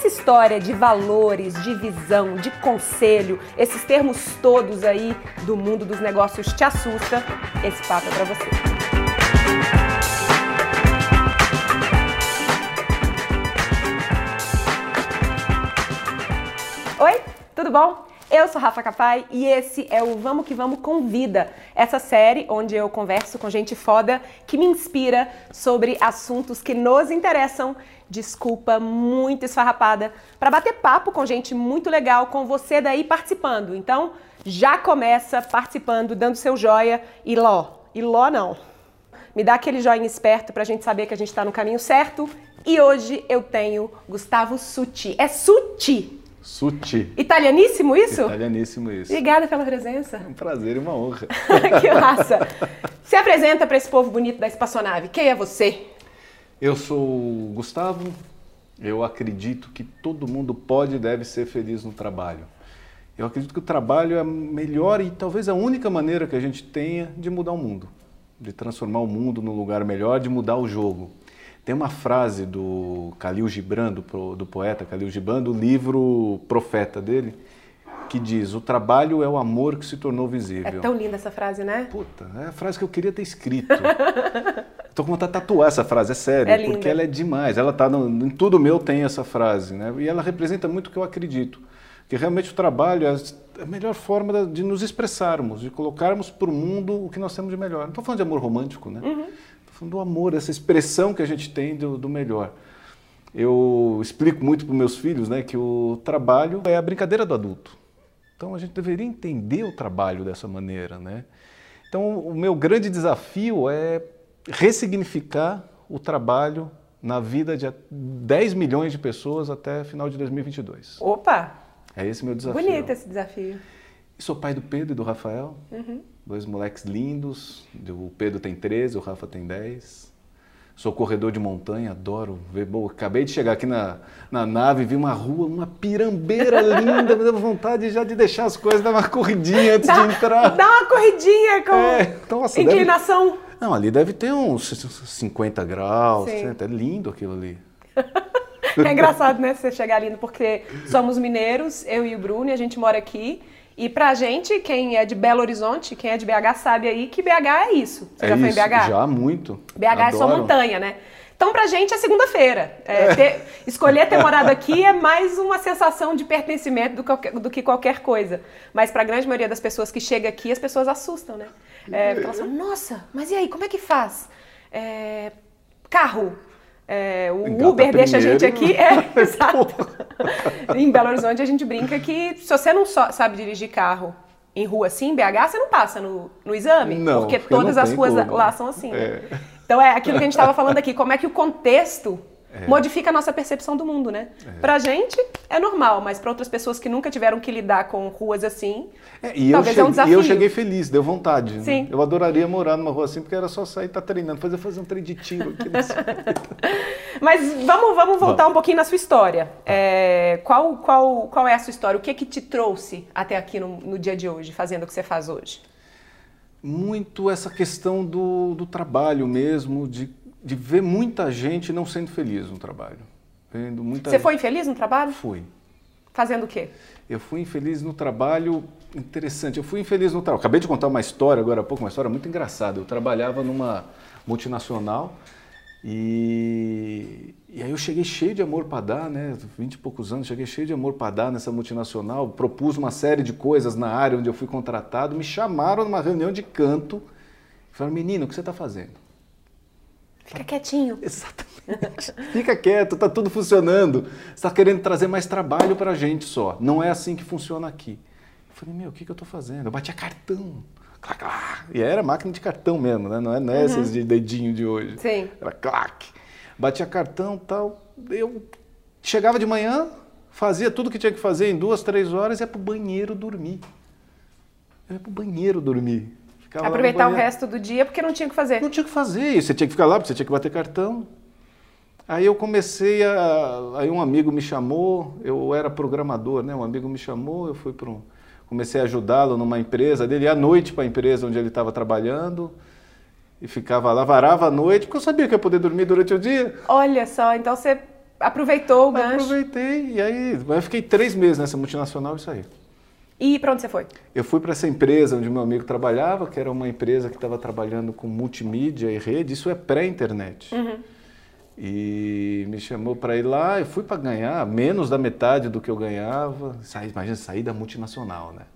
essa história de valores, de visão, de conselho, esses termos todos aí do mundo dos negócios te assusta, esse papo é para você. Oi, tudo bom? Eu sou Rafa Capai e esse é o Vamos que Vamos Convida, essa série onde eu converso com gente foda que me inspira sobre assuntos que nos interessam. Desculpa, muito esfarrapada, para bater papo com gente muito legal, com você daí participando. Então, já começa participando, dando seu joia e ló. E ló não. Me dá aquele joinha esperto pra gente saber que a gente tá no caminho certo. E hoje eu tenho Gustavo Suti. É Suti, Suti. Italianíssimo isso? Italianíssimo isso. Obrigada pela presença. É um prazer e uma honra. que massa. Se apresenta para esse povo bonito da espaçonave. Quem é você? Eu sou o Gustavo. Eu acredito que todo mundo pode e deve ser feliz no trabalho. Eu acredito que o trabalho é a melhor e talvez a única maneira que a gente tenha de mudar o mundo, de transformar o mundo num lugar melhor, de mudar o jogo. Tem uma frase do Khalil Gibran, do, do poeta Khalil Gibran, do livro Profeta dele, que diz: O trabalho é o amor que se tornou visível. É tão linda essa frase, né? Puta, é a frase que eu queria ter escrito. Tô com vontade de tatuar essa frase, é sério, É porque linda. ela é demais. Ela tá no, em tudo meu tem essa frase, né? E ela representa muito o que eu acredito. Que realmente o trabalho é a melhor forma de nos expressarmos, de colocarmos para o mundo o que nós temos de melhor. Não estou falando de amor romântico, né? Uhum. Do amor, essa expressão que a gente tem do, do melhor. Eu explico muito para meus filhos, né, que o trabalho é a brincadeira do adulto. Então a gente deveria entender o trabalho dessa maneira, né? Então o meu grande desafio é ressignificar o trabalho na vida de 10 milhões de pessoas até final de 2022. Opa! É esse meu desafio. Bonito esse desafio. E sou pai do Pedro e do Rafael, dois moleques lindos. O Pedro tem 13, o Rafa tem 10. Sou corredor de montanha, adoro ver. Bom, acabei de chegar aqui na, na nave, vi uma rua, uma pirambeira linda, me deu vontade já de deixar as coisas, dar uma corridinha antes Dá, de entrar. dá uma corridinha com É, nossa, deve- inclinação. Não, ali deve ter uns 50 graus, Sim. é lindo aquilo ali. É engraçado, né? Você chegar ali, porque somos mineiros, eu e o Bruno, e a gente mora aqui. E pra gente, quem é de Belo Horizonte, quem é de BH sabe aí que BH é isso. Você é já foi em isso, BH? Já, muito. BH é só Adoro. montanha, né? Então, pra gente é segunda-feira. É, ter- escolher ter morado aqui é mais uma sensação de pertencimento do, qualquer- do que qualquer coisa. Mas pra grande maioria das pessoas que chega aqui, as pessoas assustam, né? É, porque elas falam, nossa, mas e aí, como é que faz? É, carro. É, o Engata Uber deixa a gente aqui. É, exato. em Belo Horizonte a gente brinca que se você não só sabe dirigir carro em rua assim, em BH, você não passa no, no exame. Não, porque porque todas as ruas como. lá são assim. né? É. Então é aquilo que a gente estava falando aqui, como é que o contexto modifica a nossa percepção do mundo, né? Pra gente é normal, mas pra outras pessoas que nunca tiveram que lidar com ruas assim, É, e, eu talvez é um cheguei, e desafio. eu cheguei feliz, deu vontade. né? Sim. Eu adoraria morar numa rua assim, porque era só sair e estar treinando, fazer, fazer um treino de tiro aqui. nesse- Mas vamos, vamos voltar um pouquinho na sua história. É, qual, qual, qual é a sua história? O que que te trouxe até aqui no, no dia de hoje, fazendo o que você faz hoje? Muito essa questão do, do trabalho mesmo, de, de ver muita gente não sendo feliz no trabalho. Vendo muita Você foi infeliz no trabalho? Fui. Fazendo o quê? Eu fui infeliz no trabalho. Interessante, eu fui infeliz no trabalho. Acabei de contar uma história agora há pouco, uma história muito engraçada. Eu trabalhava numa multinacional e, e aí eu cheguei cheio de amor para dar, né? 20 e poucos anos, cheguei cheio de amor para dar nessa multinacional. Propus uma série de coisas na área onde eu fui contratado. Me chamaram numa reunião de canto. Falaram, menino, o que você está fazendo? Fica quietinho. Exatamente. Fica quieto, tá tudo funcionando. Você está querendo trazer mais trabalho para a gente só. Não é assim que funciona aqui. Eu falei, meu, o que, que eu estou fazendo? Eu batia cartão. Clac, clac. E era máquina de cartão mesmo, né? Não é nessas de dedinho de hoje. Sim. Era clac. Batia cartão tal. Eu chegava de manhã, fazia tudo que tinha que fazer em duas, três horas e ia pro banheiro dormir. Eu ia pro banheiro dormir. Ficava Aproveitar o resto do dia porque não tinha o que fazer. Não tinha o que fazer, você tinha que ficar lá, porque você tinha que bater cartão. Aí eu comecei a. Aí um amigo me chamou, eu era programador, né? Um amigo me chamou, eu fui para um. Comecei a ajudá-lo numa empresa dele, à noite para a empresa onde ele estava trabalhando, e ficava lá, varava à noite, porque eu sabia que ia poder dormir durante o dia. Olha só, então você aproveitou o gancho. Aproveitei, e aí eu fiquei três meses nessa multinacional e saí. E para onde você foi? Eu fui para essa empresa onde meu amigo trabalhava, que era uma empresa que estava trabalhando com multimídia e rede, isso é pré-internet. Uhum. E me chamou para ir lá, eu fui para ganhar menos da metade do que eu ganhava. Saí, imagina, sair da multinacional, né?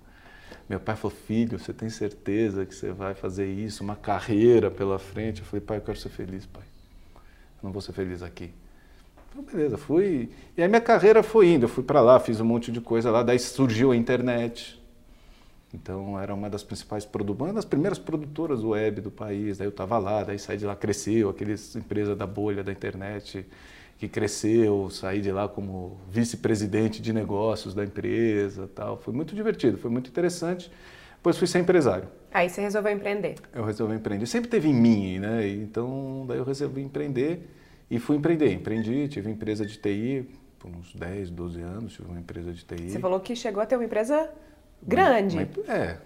Meu pai falou, filho, você tem certeza que você vai fazer isso, uma carreira pela frente? Eu falei, pai, eu quero ser feliz, pai. Eu não vou ser feliz aqui. Então, beleza, fui. E aí minha carreira foi indo. Eu fui para lá, fiz um monte de coisa lá. Daí surgiu a internet. Então era uma das principais produtoras, uma das primeiras produtoras web do país. Daí eu estava lá, daí saí de lá, cresceu, aqueles empresa da bolha da internet que cresceu, saí de lá como vice-presidente de negócios da empresa, tal. Foi muito divertido, foi muito interessante. Depois fui ser empresário. Aí você resolveu empreender. Eu resolvi empreender. Sempre teve em mim, né? Então daí eu resolvi empreender. E fui empreender. Empreendi, tive empresa de TI por uns 10, 12 anos, tive uma empresa de TI. Você falou que chegou a ter uma empresa grande. Uma, é.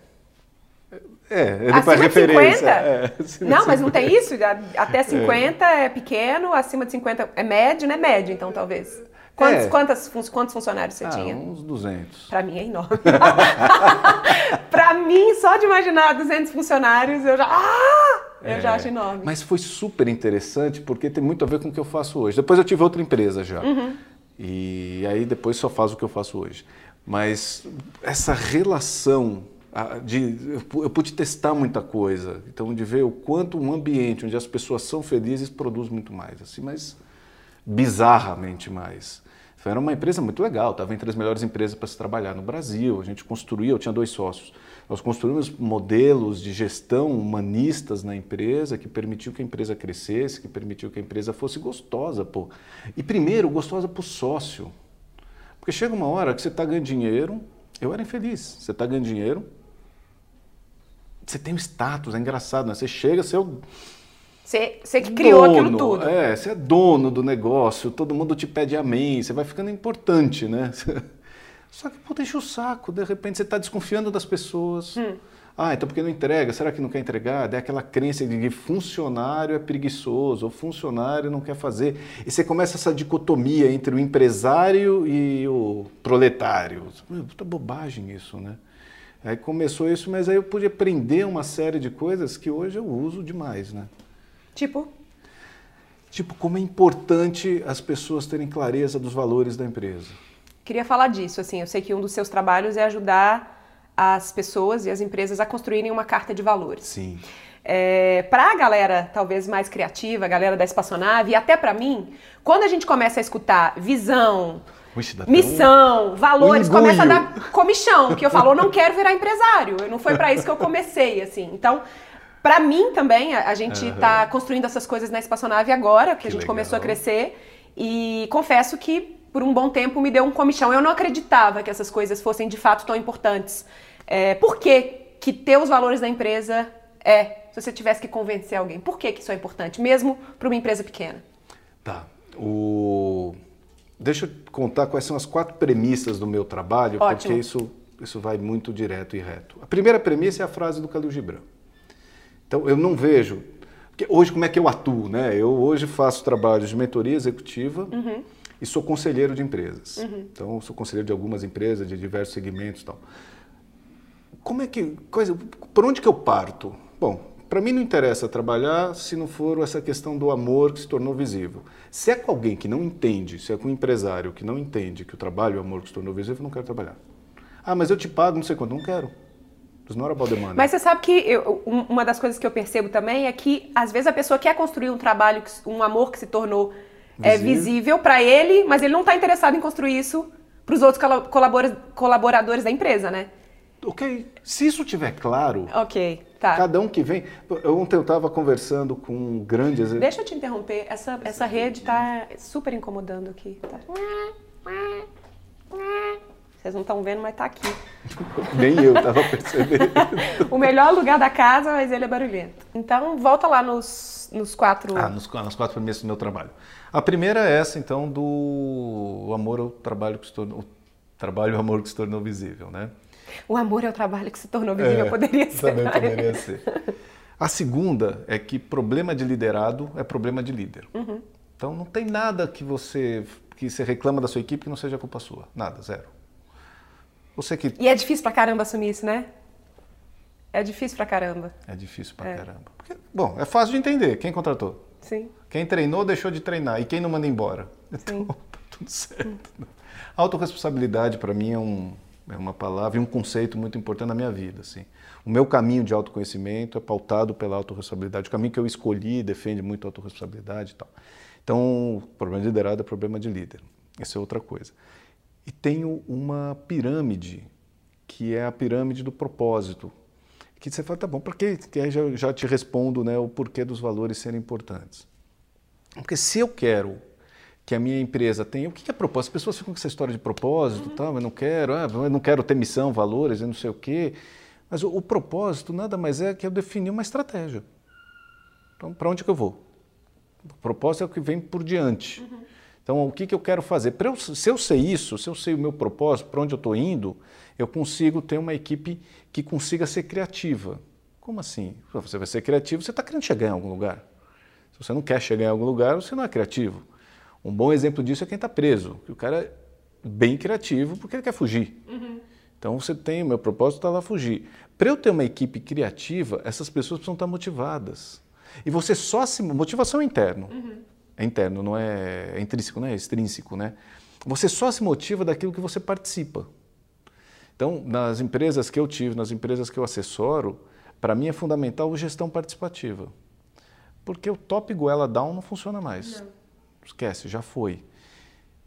É, é acima de referência. 50? É, não, mas não tem isso? Até 50 é. é. pequeno, acima de 50 é médio, né? Médio, então, talvez. Quantos, é. quantas, quantos funcionários você ah, tinha? uns 200. Para mim é enorme. Para mim, só de imaginar 200 funcionários, eu já... Ah! Eu é, já acho enorme. Mas foi super interessante porque tem muito a ver com o que eu faço hoje. Depois eu tive outra empresa já. Uhum. E aí depois só faço o que eu faço hoje. Mas essa relação de eu pude testar muita coisa, então de ver o quanto um ambiente onde as pessoas são felizes produz muito mais, assim, mas bizarramente mais. Era uma empresa muito legal, estava entre as melhores empresas para se trabalhar no Brasil. A gente construía, eu tinha dois sócios. Nós construímos modelos de gestão humanistas na empresa que permitiu que a empresa crescesse, que permitiu que a empresa fosse gostosa. Pô. E primeiro, gostosa para o sócio. Porque chega uma hora que você está ganhando dinheiro, eu era infeliz, você está ganhando dinheiro, você tem um status, é engraçado, né? Você chega, você é o você, você que criou dono, aquilo tudo. É, você é dono do negócio, todo mundo te pede amém, você vai ficando importante, né? Só que, pô, deixa o saco, de repente você está desconfiando das pessoas. Hum. Ah, então porque não entrega? Será que não quer entregar? É aquela crença de que funcionário é preguiçoso, ou funcionário não quer fazer. E você começa essa dicotomia entre o empresário e o proletário. Puta bobagem isso, né? Aí começou isso, mas aí eu pude aprender uma série de coisas que hoje eu uso demais, né? Tipo? Tipo, como é importante as pessoas terem clareza dos valores da empresa. Queria falar disso, assim, eu sei que um dos seus trabalhos é ajudar as pessoas e as empresas a construírem uma carta de valores. Sim. É, para a galera talvez mais criativa, a galera da espaçonave, e até para mim, quando a gente começa a escutar visão, missão, valores, começa a dar comichão, que eu falo, eu não quero virar empresário, não foi para isso que eu comecei, assim. Então, para mim também, a, a gente está uhum. construindo essas coisas na espaçonave agora, que, que a gente legal. começou a crescer, e confesso que por um bom tempo me deu um comichão. Eu não acreditava que essas coisas fossem de fato tão importantes. É, por que, que ter os valores da empresa é, se você tivesse que convencer alguém, por que, que isso é importante, mesmo para uma empresa pequena? Tá. O... Deixa eu contar quais são as quatro premissas do meu trabalho, Ótimo. porque isso, isso vai muito direto e reto. A primeira premissa é a frase do Khalil Gibran. Então, eu não vejo... Porque hoje, como é que eu atuo? Né? Eu hoje faço trabalhos de mentoria executiva, uhum e sou conselheiro de empresas. Uhum. Então, sou conselheiro de algumas empresas, de diversos segmentos e tal. Como é que. Coisa, por onde que eu parto? Bom, para mim não interessa trabalhar se não for essa questão do amor que se tornou visível. Se é com alguém que não entende, se é com um empresário que não entende que o trabalho é o amor que se tornou visível, eu não quero trabalhar. Ah, mas eu te pago não sei quanto. Não quero. Mas você sabe que eu, uma das coisas que eu percebo também é que, às vezes, a pessoa quer construir um trabalho, um amor que se tornou visível. é visível para ele, mas ele não está interessado em construir isso para os outros colaboradores da empresa, né? Ok. Se isso tiver claro. Ok, tá. Cada um que vem. Ontem eu estava conversando com um grande. Deixa eu te interromper. Essa, essa rede está super incomodando aqui. Tá? Vocês não estão vendo, mas está aqui. Nem eu estava percebendo. o melhor lugar da casa, mas ele é barulhento. Então, volta lá nos, nos quatro. Ah, nos, nas quatro premissas do meu trabalho. A primeira é essa, então, do amor ao trabalho que se tornou, o trabalho e o amor que se tornou visível, né? O amor é o trabalho que se tornou visível, é, poderia ser. Também poderia ser. A segunda é que problema de liderado é problema de líder. Uhum. Então não tem nada que você que você reclama da sua equipe que não seja culpa sua. Nada, zero. Você que... E é difícil pra caramba assumir isso, né? É difícil pra caramba. É difícil pra é. caramba. Porque, bom, é fácil de entender. Quem contratou? Sim. Quem treinou deixou de treinar. E quem não manda embora? Então, tá tudo certo. Hum. Autoresponsabilidade, para mim, é, um, é uma palavra e um conceito muito importante na minha vida. Assim. O meu caminho de autoconhecimento é pautado pela autorresponsabilidade. O caminho que eu escolhi defende muito a autorresponsabilidade e tal. Então, problema de liderado é problema de líder. Isso é outra coisa. E tenho uma pirâmide, que é a pirâmide do propósito. Que você fala, tá bom, para que, que aí já, já te respondo né, o porquê dos valores serem importantes. Porque se eu quero que a minha empresa tenha, o que é propósito? As pessoas ficam com essa história de propósito, uhum. tal, eu não quero, ah, eu não quero ter missão, valores, eu não sei o quê. Mas o, o propósito nada mais é que eu definir uma estratégia. Então, para onde que eu vou? O propósito é o que vem por diante. Uhum. Então, o que, que eu quero fazer? Eu, se eu sei isso, se eu sei o meu propósito, para onde eu estou indo, eu consigo ter uma equipe que consiga ser criativa. Como assim? Você vai ser criativo, você está querendo chegar em algum lugar. Se você não quer chegar em algum lugar, você não é criativo. Um bom exemplo disso é quem está preso. Que o cara é bem criativo porque ele quer fugir. Uhum. Então você tem, o meu propósito está lá fugir. Para eu ter uma equipe criativa, essas pessoas precisam estar motivadas. E você só se. Motivação é interno. Uhum. É interno, não é, é intrínseco, não é extrínseco, né? Você só se motiva daquilo que você participa. Então, nas empresas que eu tive, nas empresas que eu assessoro, para mim é fundamental a gestão participativa. Porque o top goela down não funciona mais. Não. Esquece, já foi.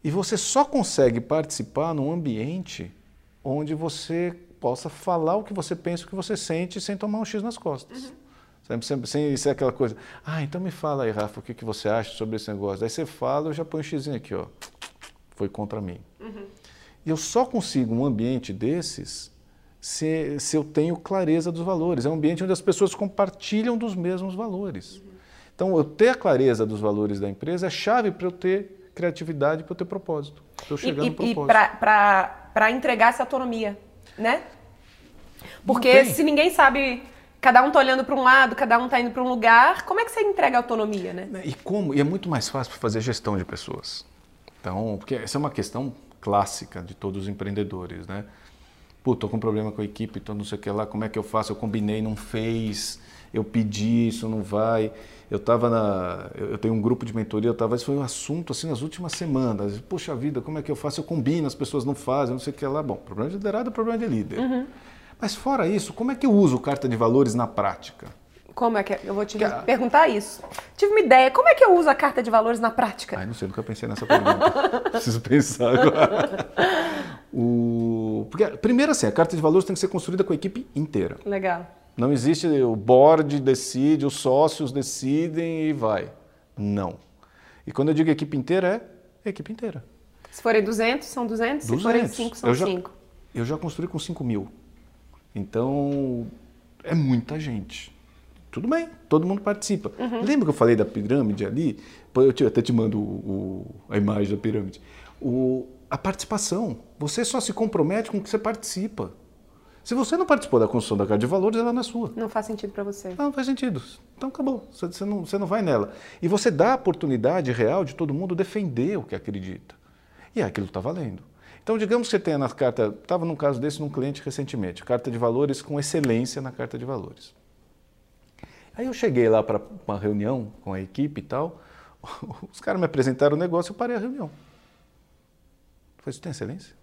E você só consegue participar num ambiente onde você possa falar o que você pensa, o que você sente, sem tomar um X nas costas. Uhum. Sempre, sempre, sem ser aquela coisa, ah, então me fala aí, Rafa, o que, que você acha sobre esse negócio? Aí você fala, eu já ponho um X aqui, ó. Foi contra mim. Uhum. E eu só consigo um ambiente desses se, se eu tenho clareza dos valores. É um ambiente onde as pessoas compartilham dos mesmos valores. Então, eu ter a clareza dos valores da empresa é chave para eu ter criatividade, para eu ter propósito. Para eu chegar e, no propósito. E para entregar essa autonomia, né? Porque se ninguém sabe cada um está olhando para um lado, cada um está indo para um lugar. Como é que você entrega autonomia, né? E como? E é muito mais fácil fazer gestão de pessoas. Então, porque essa é uma questão clássica de todos os empreendedores, né? Pô, tô com um problema com a equipe, então não sei o que lá, como é que eu faço? Eu combinei, não fez, eu pedi, isso não vai. Eu estava na. Eu tenho um grupo de mentoria, eu tava, isso foi um assunto assim nas últimas semanas. Poxa vida, como é que eu faço? Eu combino, as pessoas não fazem, não sei o que lá. Bom, problema de liderado é problema de líder. Uhum. Mas fora isso, como é que eu uso carta de valores na prática? Como é que é? eu vou te que perguntar isso? Tive uma ideia. Como é que eu uso a carta de valores na prática? Ai, não sei, nunca pensei nessa pergunta. Preciso pensar agora. O... Porque, primeiro assim, a carta de valores tem que ser construída com a equipe inteira. Legal. Não existe o board decide, os sócios decidem e vai. Não. E quando eu digo equipe inteira, é equipe inteira. Se forem 200, são 200. 200. Se forem 5, são 5. Eu já construí com 5 mil. Então, é muita gente. Tudo bem, todo mundo participa. Uhum. Lembra que eu falei da pirâmide ali? Eu te, até te mando o, o, a imagem da pirâmide. O, a participação. Você só se compromete com o que você participa. Se você não participou da construção da carta de valores, ela não é sua. Não faz sentido para você. Não, não faz sentido. Então acabou. Você, não, você não vai nela. E você dá a oportunidade real de todo mundo defender o que acredita. E é aquilo está valendo. Então, digamos que você tenha na carta, estava num caso desse num cliente recentemente, carta de valores com excelência na carta de valores. Aí eu cheguei lá para uma reunião com a equipe e tal, os caras me apresentaram o negócio e eu parei a reunião. Eu falei, isso tem excelência?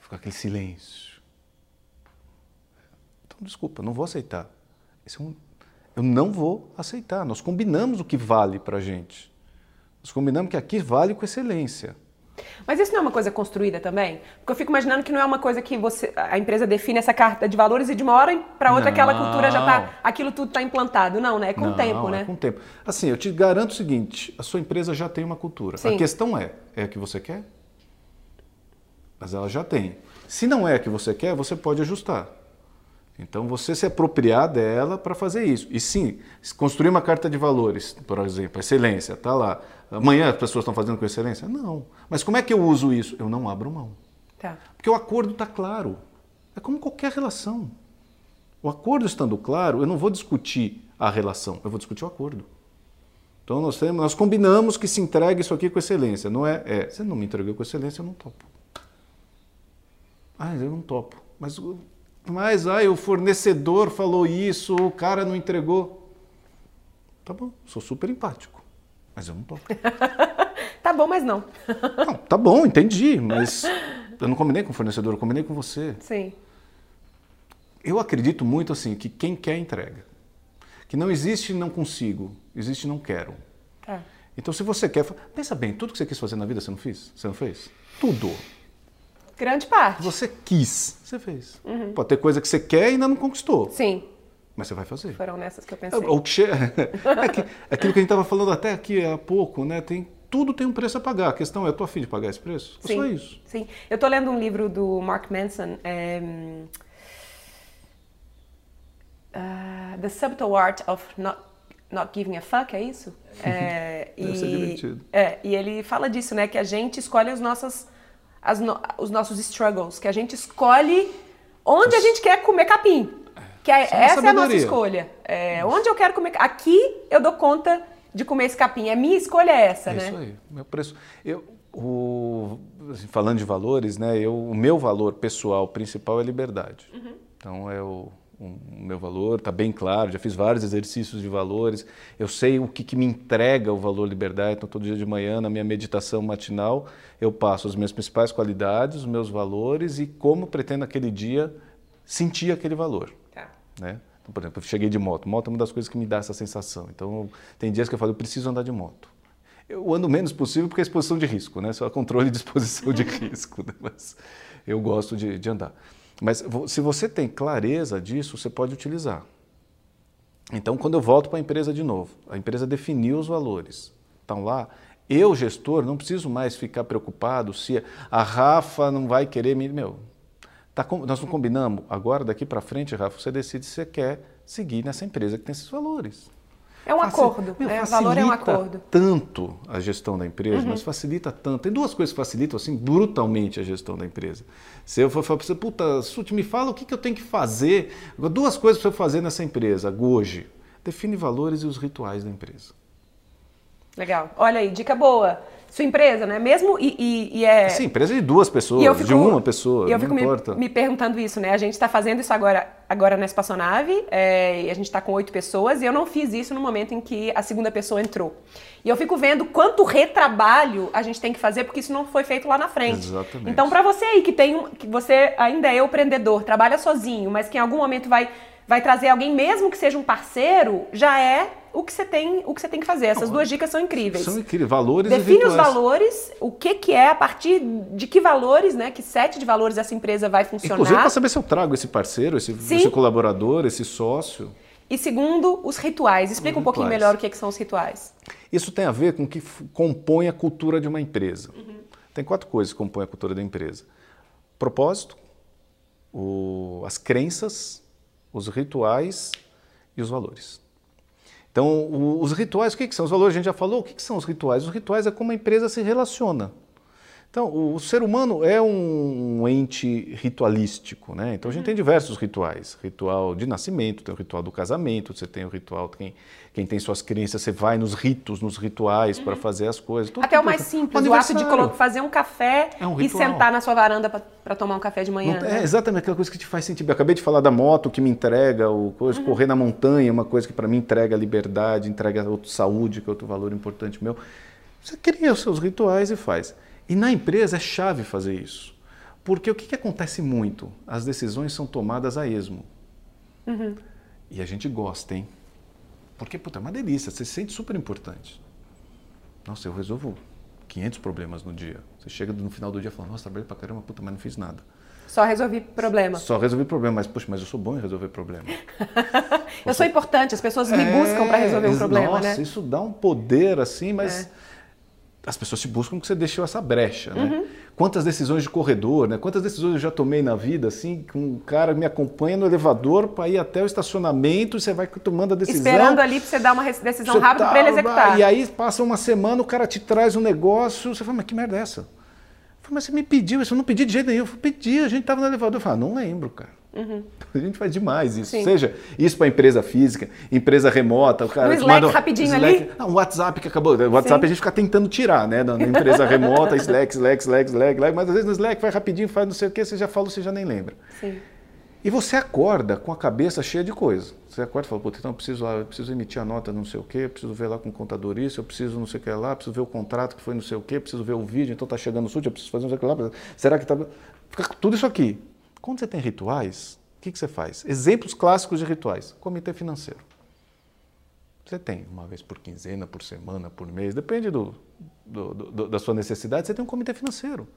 Ficou aquele silêncio. Então, desculpa, não vou aceitar. É um... Eu não vou aceitar. Nós combinamos o que vale para a gente. Nós combinamos que aqui vale com excelência. Mas isso não é uma coisa construída também? Porque eu fico imaginando que não é uma coisa que você, a empresa define essa carta de valores e de uma hora para outra não. aquela cultura já está, aquilo tudo está implantado. Não, né? É com o tempo, né? É com o tempo. Assim, eu te garanto o seguinte: a sua empresa já tem uma cultura. Sim. A questão é, é a que você quer? Mas ela já tem. Se não é a que você quer, você pode ajustar. Então você se apropriar dela para fazer isso. E sim, construir uma carta de valores, por exemplo, excelência, está lá. Amanhã as pessoas estão fazendo com excelência? Não. Mas como é que eu uso isso? Eu não abro mão. Tá. Porque o acordo está claro. É como qualquer relação. O acordo estando claro, eu não vou discutir a relação, eu vou discutir o acordo. Então nós, temos, nós combinamos que se entregue isso aqui com excelência. Não é, é, você não me entregou com excelência, eu não topo. Ah, eu não topo. Mas, mas ai, o fornecedor falou isso, o cara não entregou. Tá bom, sou super empático, mas eu não topo. tá bom, mas não. não. Tá bom, entendi, mas eu não combinei com o fornecedor, eu combinei com você. Sim. Eu acredito muito assim que quem quer entrega. Que não existe não consigo, existe não quero. É. Então se você quer, pensa bem, tudo que você quis fazer na vida você não fez? Você não fez? Tudo. Grande parte. Você quis, você fez. Uhum. Pode ter coisa que você quer e ainda não conquistou. Sim. Mas você vai fazer. Foram nessas que eu pensei. O que, é que, aquilo que a gente estava falando até aqui há pouco, né? Tem, tudo tem um preço a pagar. A questão é, eu estou afim de pagar esse preço? Sim, é só isso. Sim. Eu estou lendo um livro do Mark Manson, é, uh, The Subtle Art of Not, Not Giving a Fuck, é isso? É, Deve e, ser divertido. É, e ele fala disso, né? Que a gente escolhe as nossas, as no, os nossos struggles, que a gente escolhe onde a gente quer comer capim. Que é, essa é a nossa escolha. É, onde eu quero comer. Aqui eu dou conta de comer esse capim. A minha escolha é essa, é né? Isso aí. Meu preço. Eu, o, assim, falando de valores, né? Eu, o meu valor pessoal principal é liberdade. Uhum. Então é o o meu valor, está bem claro, já fiz vários exercícios de valores, eu sei o que, que, me entrega o valor liberdade, então todo dia de manhã, na minha meditação matinal, eu passo as minhas principais qualidades, os meus valores e como pretendo aquele dia sentir aquele valor. Tá. Né? Então, por exemplo, eu cheguei de moto, moto é uma das coisas que me dá essa sensação, então tem dias que eu falo, eu preciso andar de moto. Eu ando menos possível porque é exposição de risco, né? só controle de exposição de risco, né? mas eu gosto de, de andar. Mas se você tem clareza disso, você pode utilizar. Então, quando eu volto para a empresa de novo, a empresa definiu os valores. Estão lá. Eu, gestor, não preciso mais ficar preocupado se a Rafa não vai querer me. Meu, tá, nós não combinamos. Agora, daqui para frente, Rafa, você decide se você quer seguir nessa empresa que tem esses valores. É um acordo. Meu, é, valor é um acordo. tanto a gestão da empresa, uhum. mas facilita tanto. Tem duas coisas que facilitam assim brutalmente a gestão da empresa. Se eu for falar para você, puta, Sute, me fala o que, que eu tenho que fazer. Duas coisas para eu fazer nessa empresa hoje. Define valores e os rituais da empresa. Legal. Olha aí, dica boa sua empresa, né? Mesmo e, e, e é. Sim, empresa de duas pessoas, fico, de uma pessoa. E eu fico me, me, perguntando isso, né? A gente está fazendo isso agora, agora na espaçonave, é, e a gente está com oito pessoas, e eu não fiz isso no momento em que a segunda pessoa entrou. E eu fico vendo quanto retrabalho a gente tem que fazer, porque isso não foi feito lá na frente. Exatamente. Então, para você aí que tem, que você ainda é empreendedor, trabalha sozinho, mas que em algum momento vai vai trazer alguém, mesmo que seja um parceiro, já é o que você tem, o que você tem que fazer. Essas duas dicas são incríveis. São incríveis. Valores Define os valores, o que, que é, a partir de que valores, né? Que sete de valores essa empresa vai funcionar. Inclusive para saber se eu trago esse parceiro, esse, esse, colaborador, esse sócio. E segundo, os rituais. Explica os um pouquinho melhor o que, que, são os rituais. Isso tem a ver com o que compõe a cultura de uma empresa. Uhum. Tem quatro coisas que compõem a cultura da empresa: propósito, o, as crenças, os rituais e os valores. Então, os rituais, o que, que são? Os valores a gente já falou, o que, que são os rituais? Os rituais é como a empresa se relaciona. Então, o ser humano é um ente ritualístico, né? Então, a gente uhum. tem diversos rituais. Ritual de nascimento, tem o ritual do casamento, você tem o ritual, quem, quem tem suas crenças, você vai nos ritos, nos rituais uhum. para fazer as coisas. Tudo, Até tudo, o mais simples, o ato de fazer um café é um e sentar na sua varanda para tomar um café de manhã. Não, né? É exatamente aquela coisa que te faz sentir. Eu acabei de falar da moto que me entrega, o coisa, uhum. correr na montanha, uma coisa que para mim entrega liberdade, entrega saúde, que é outro valor importante meu. Você cria os seus rituais e faz. E na empresa é chave fazer isso. Porque o que, que acontece muito? As decisões são tomadas a esmo. Uhum. E a gente gosta, hein? Porque, puta, é uma delícia, você se sente super importante. Nossa, eu resolvo 500 problemas no dia. Você chega no final do dia e fala, nossa, trabalhei pra caramba, puta, mas não fiz nada. Só resolvi problema. Só resolvi problema, mas, puxa, mas eu sou bom em resolver problema. eu sou importante, as pessoas me é, buscam para resolver um problema, nossa, né? Nossa, isso dá um poder, assim, mas... É as pessoas te buscam porque você deixou essa brecha, né? Uhum. Quantas decisões de corredor, né? Quantas decisões eu já tomei na vida, assim, que um cara me acompanha no elevador para ir até o estacionamento e você vai tomando a decisão. Esperando ali para você dar uma decisão rápida tá, para ele executar. E aí passa uma semana, o cara te traz um negócio, você fala, mas que merda é essa? Eu falei, mas você me pediu isso, eu não pedi de jeito nenhum. Eu falei, pedi, a gente estava no elevador. Eu falei, ah, não lembro, cara. Uhum. A gente faz demais isso. Sim. Seja isso para empresa física, empresa remota, o cara. No Slack manda, rapidinho Slack, ali. Não, o WhatsApp que acabou. O WhatsApp Sim. a gente fica tentando tirar, né? Empresa remota, Slack, Slack, Slack, Slack, Slack, mas às vezes no Slack vai rapidinho, faz não sei o que, você já fala, você já nem lembra. Sim. E você acorda com a cabeça cheia de coisa. Você acorda e fala, então eu preciso, eu preciso emitir a nota não sei o quê, eu preciso ver lá com o contador isso, eu preciso não sei o que lá, preciso ver o contrato que foi não sei o quê, preciso ver o vídeo, então está chegando o SUT, eu preciso fazer não sei o que lá. Será que está... Fica tudo isso aqui. Quando você tem rituais, o que, que você faz? Exemplos clássicos de rituais. Comitê financeiro. Você tem uma vez por quinzena, por semana, por mês, depende do, do, do, da sua necessidade, você tem um comitê financeiro.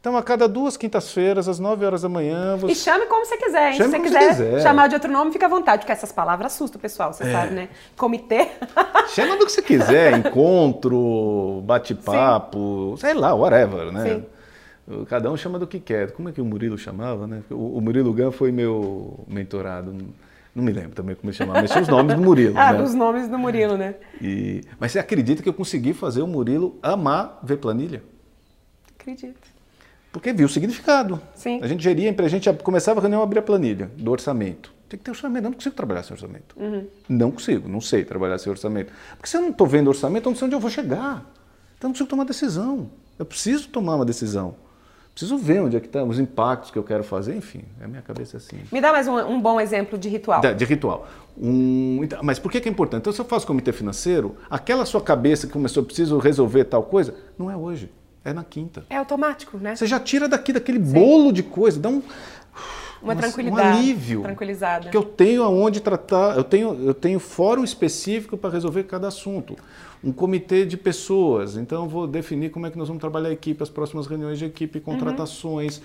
Então, a cada duas quintas-feiras, às 9 horas da manhã. Você... E chame como você quiser, hein? Chame Se você quiser, quiser, chamar de outro nome, fica à vontade, porque essas palavras assustam o pessoal, você é. sabe, né? Comitê. Chama do que você quiser, encontro, bate-papo, sei lá, whatever, né? Sim. Cada um chama do que quer. Como é que o Murilo chamava, né? O Murilo Gan foi meu mentorado. Não me lembro também como ele chamava, mas tinha os nomes do Murilo. ah, né? dos nomes do Murilo, né? E... Mas você acredita que eu consegui fazer o Murilo amar ver planilha? Acredito. Porque viu o significado. Sim. A gente geria, a gente começava a reunião abrir a planilha do orçamento. Tem que ter orçamento. Eu não consigo trabalhar sem orçamento. Uhum. Não consigo, não sei trabalhar sem orçamento. Porque se eu não estou vendo orçamento, eu não sei onde eu vou chegar. Então eu não consigo tomar decisão. Eu preciso tomar uma decisão. Preciso ver onde é que estão tá, os impactos que eu quero fazer, enfim, a minha cabeça é assim. Me dá mais um, um bom exemplo de ritual. De, de ritual. Um, então, mas por que, que é importante? Então, se eu faço comitê financeiro, aquela sua cabeça que começou, preciso resolver tal coisa, não é hoje. É na quinta. É automático, né? Você já tira daqui daquele Sim. bolo de coisa, dá um uma, tranquilidade, um alívio, tranquilizada. Que eu tenho aonde tratar, eu tenho eu tenho fórum específico para resolver cada assunto. Um comitê de pessoas, então eu vou definir como é que nós vamos trabalhar a equipe, as próximas reuniões de equipe, uhum. contratações, uhum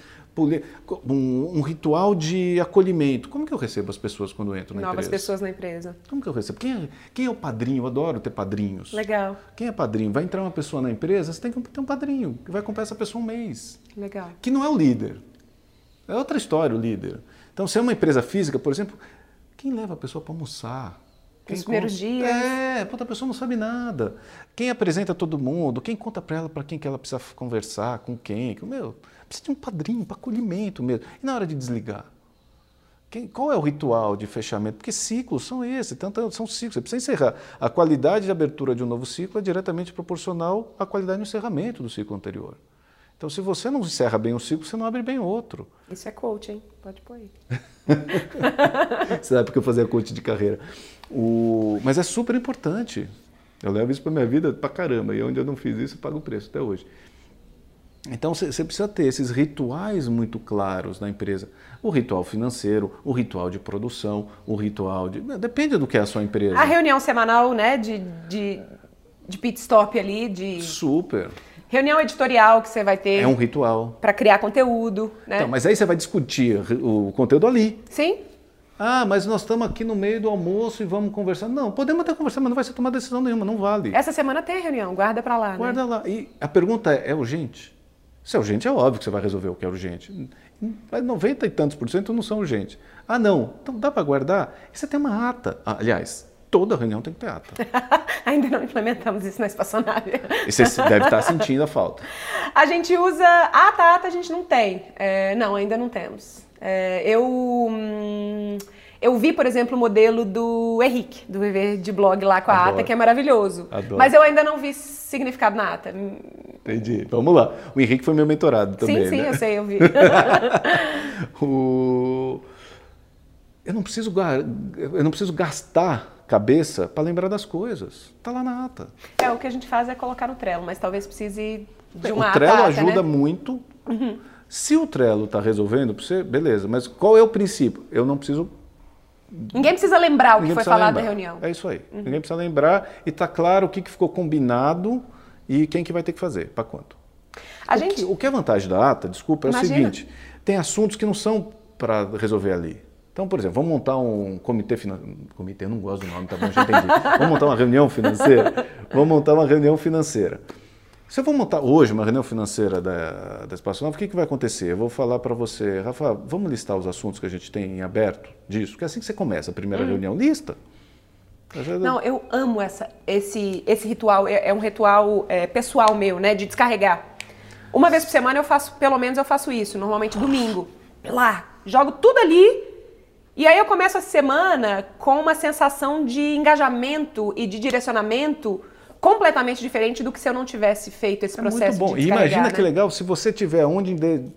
um, um, ritual de acolhimento. Como que eu recebo as pessoas quando entro na Novas empresa? Novas pessoas na empresa. Como que eu recebo? Quem é, quem é o padrinho? Eu adoro ter padrinhos. Legal. Quem é padrinho? Vai entrar uma pessoa na empresa, você tem que ter um padrinho que vai acompanhar essa pessoa um mês. Legal. Que não é o líder. É outra história o líder. Então, se é uma empresa física, por exemplo, quem leva a pessoa para almoçar? Quem Os primeiros dias. É, puta, a pessoa não sabe nada. Quem apresenta todo mundo? Quem conta para ela para quem que ela precisa conversar, com quem? Meu, Precisa de um padrinho para acolhimento mesmo. E na hora de desligar? Quem, qual é o ritual de fechamento? Porque ciclos são esses, tanto, são ciclos. Você precisa encerrar. A qualidade de abertura de um novo ciclo é diretamente proporcional à qualidade de encerramento do ciclo anterior. Então, se você não encerra bem um ciclo, você não abre bem outro. Isso é coach, hein? Pode pôr aí. você sabe porque eu fazia coach de carreira. O... Mas é super importante. Eu levo isso para minha vida para caramba. E onde eu não fiz isso, eu pago o preço até hoje. Então você precisa ter esses rituais muito claros na empresa. O ritual financeiro, o ritual de produção, o ritual de. Depende do que é a sua empresa. A reunião semanal, né? De, de, de pit stop ali, de. Super. Reunião editorial que você vai ter. É um ritual. Para criar conteúdo, né? Então, mas aí você vai discutir o conteúdo ali. Sim. Ah, mas nós estamos aqui no meio do almoço e vamos conversar. Não, podemos até conversar, mas não vai ser tomar decisão nenhuma, não vale. Essa semana tem reunião, guarda para lá. Guarda né? lá. E a pergunta é: é urgente? Se é urgente, é óbvio que você vai resolver o que é urgente. Mas 90 e tantos por cento não são urgentes. Ah, não. Então dá para guardar? E você tem uma ata. Ah, aliás, toda reunião tem que ter ata. Ainda não implementamos isso na espaçonave. E você deve estar sentindo a falta. A gente usa ata, ata a gente não tem. É, não, ainda não temos. É, eu... Hum, eu vi, por exemplo, o modelo do Henrique, do Viver de Blog lá com a Adoro. ata, que é maravilhoso. Adoro. Mas eu ainda não vi significado na ata. Entendi. Vamos lá. O Henrique foi meu mentorado também. Sim, sim, né? eu sei, eu vi. o... Eu não preciso eu não preciso gastar cabeça para lembrar das coisas. Está lá na ata. É, o que a gente faz é colocar no Trello, mas talvez precise de uma O Trello ata, ajuda né? muito. Uhum. Se o Trello está resolvendo para você, beleza. Mas qual é o princípio? Eu não preciso Ninguém precisa lembrar o que foi falado lembrar. na reunião. É isso aí. Uhum. Ninguém precisa lembrar e está claro o que, que ficou combinado e quem que vai ter que fazer, para quanto. A o, gente... que, o que é vantagem da ata, desculpa, é Imagina. o seguinte: tem assuntos que não são para resolver ali. Então, por exemplo, vamos montar um comitê financeiro. Comitê, eu não gosto do nome, tá bom, já entendi. vamos montar uma reunião financeira? Vamos montar uma reunião financeira. Se eu vou montar hoje uma reunião financeira da, da Espaço Novo, o que, que vai acontecer? Eu vou falar para você, Rafa, vamos listar os assuntos que a gente tem em aberto disso, porque é assim que você começa a primeira hum. reunião, lista. Não, eu amo essa, esse, esse ritual, é, é um ritual é, pessoal meu, né, de descarregar. Uma vez por semana eu faço, pelo menos eu faço isso, normalmente domingo. Lá, jogo tudo ali E aí eu começo a semana com uma sensação de engajamento e de direcionamento completamente diferente do que se eu não tivesse feito esse processo é muito bom. de E imagina né? que legal se você tiver onde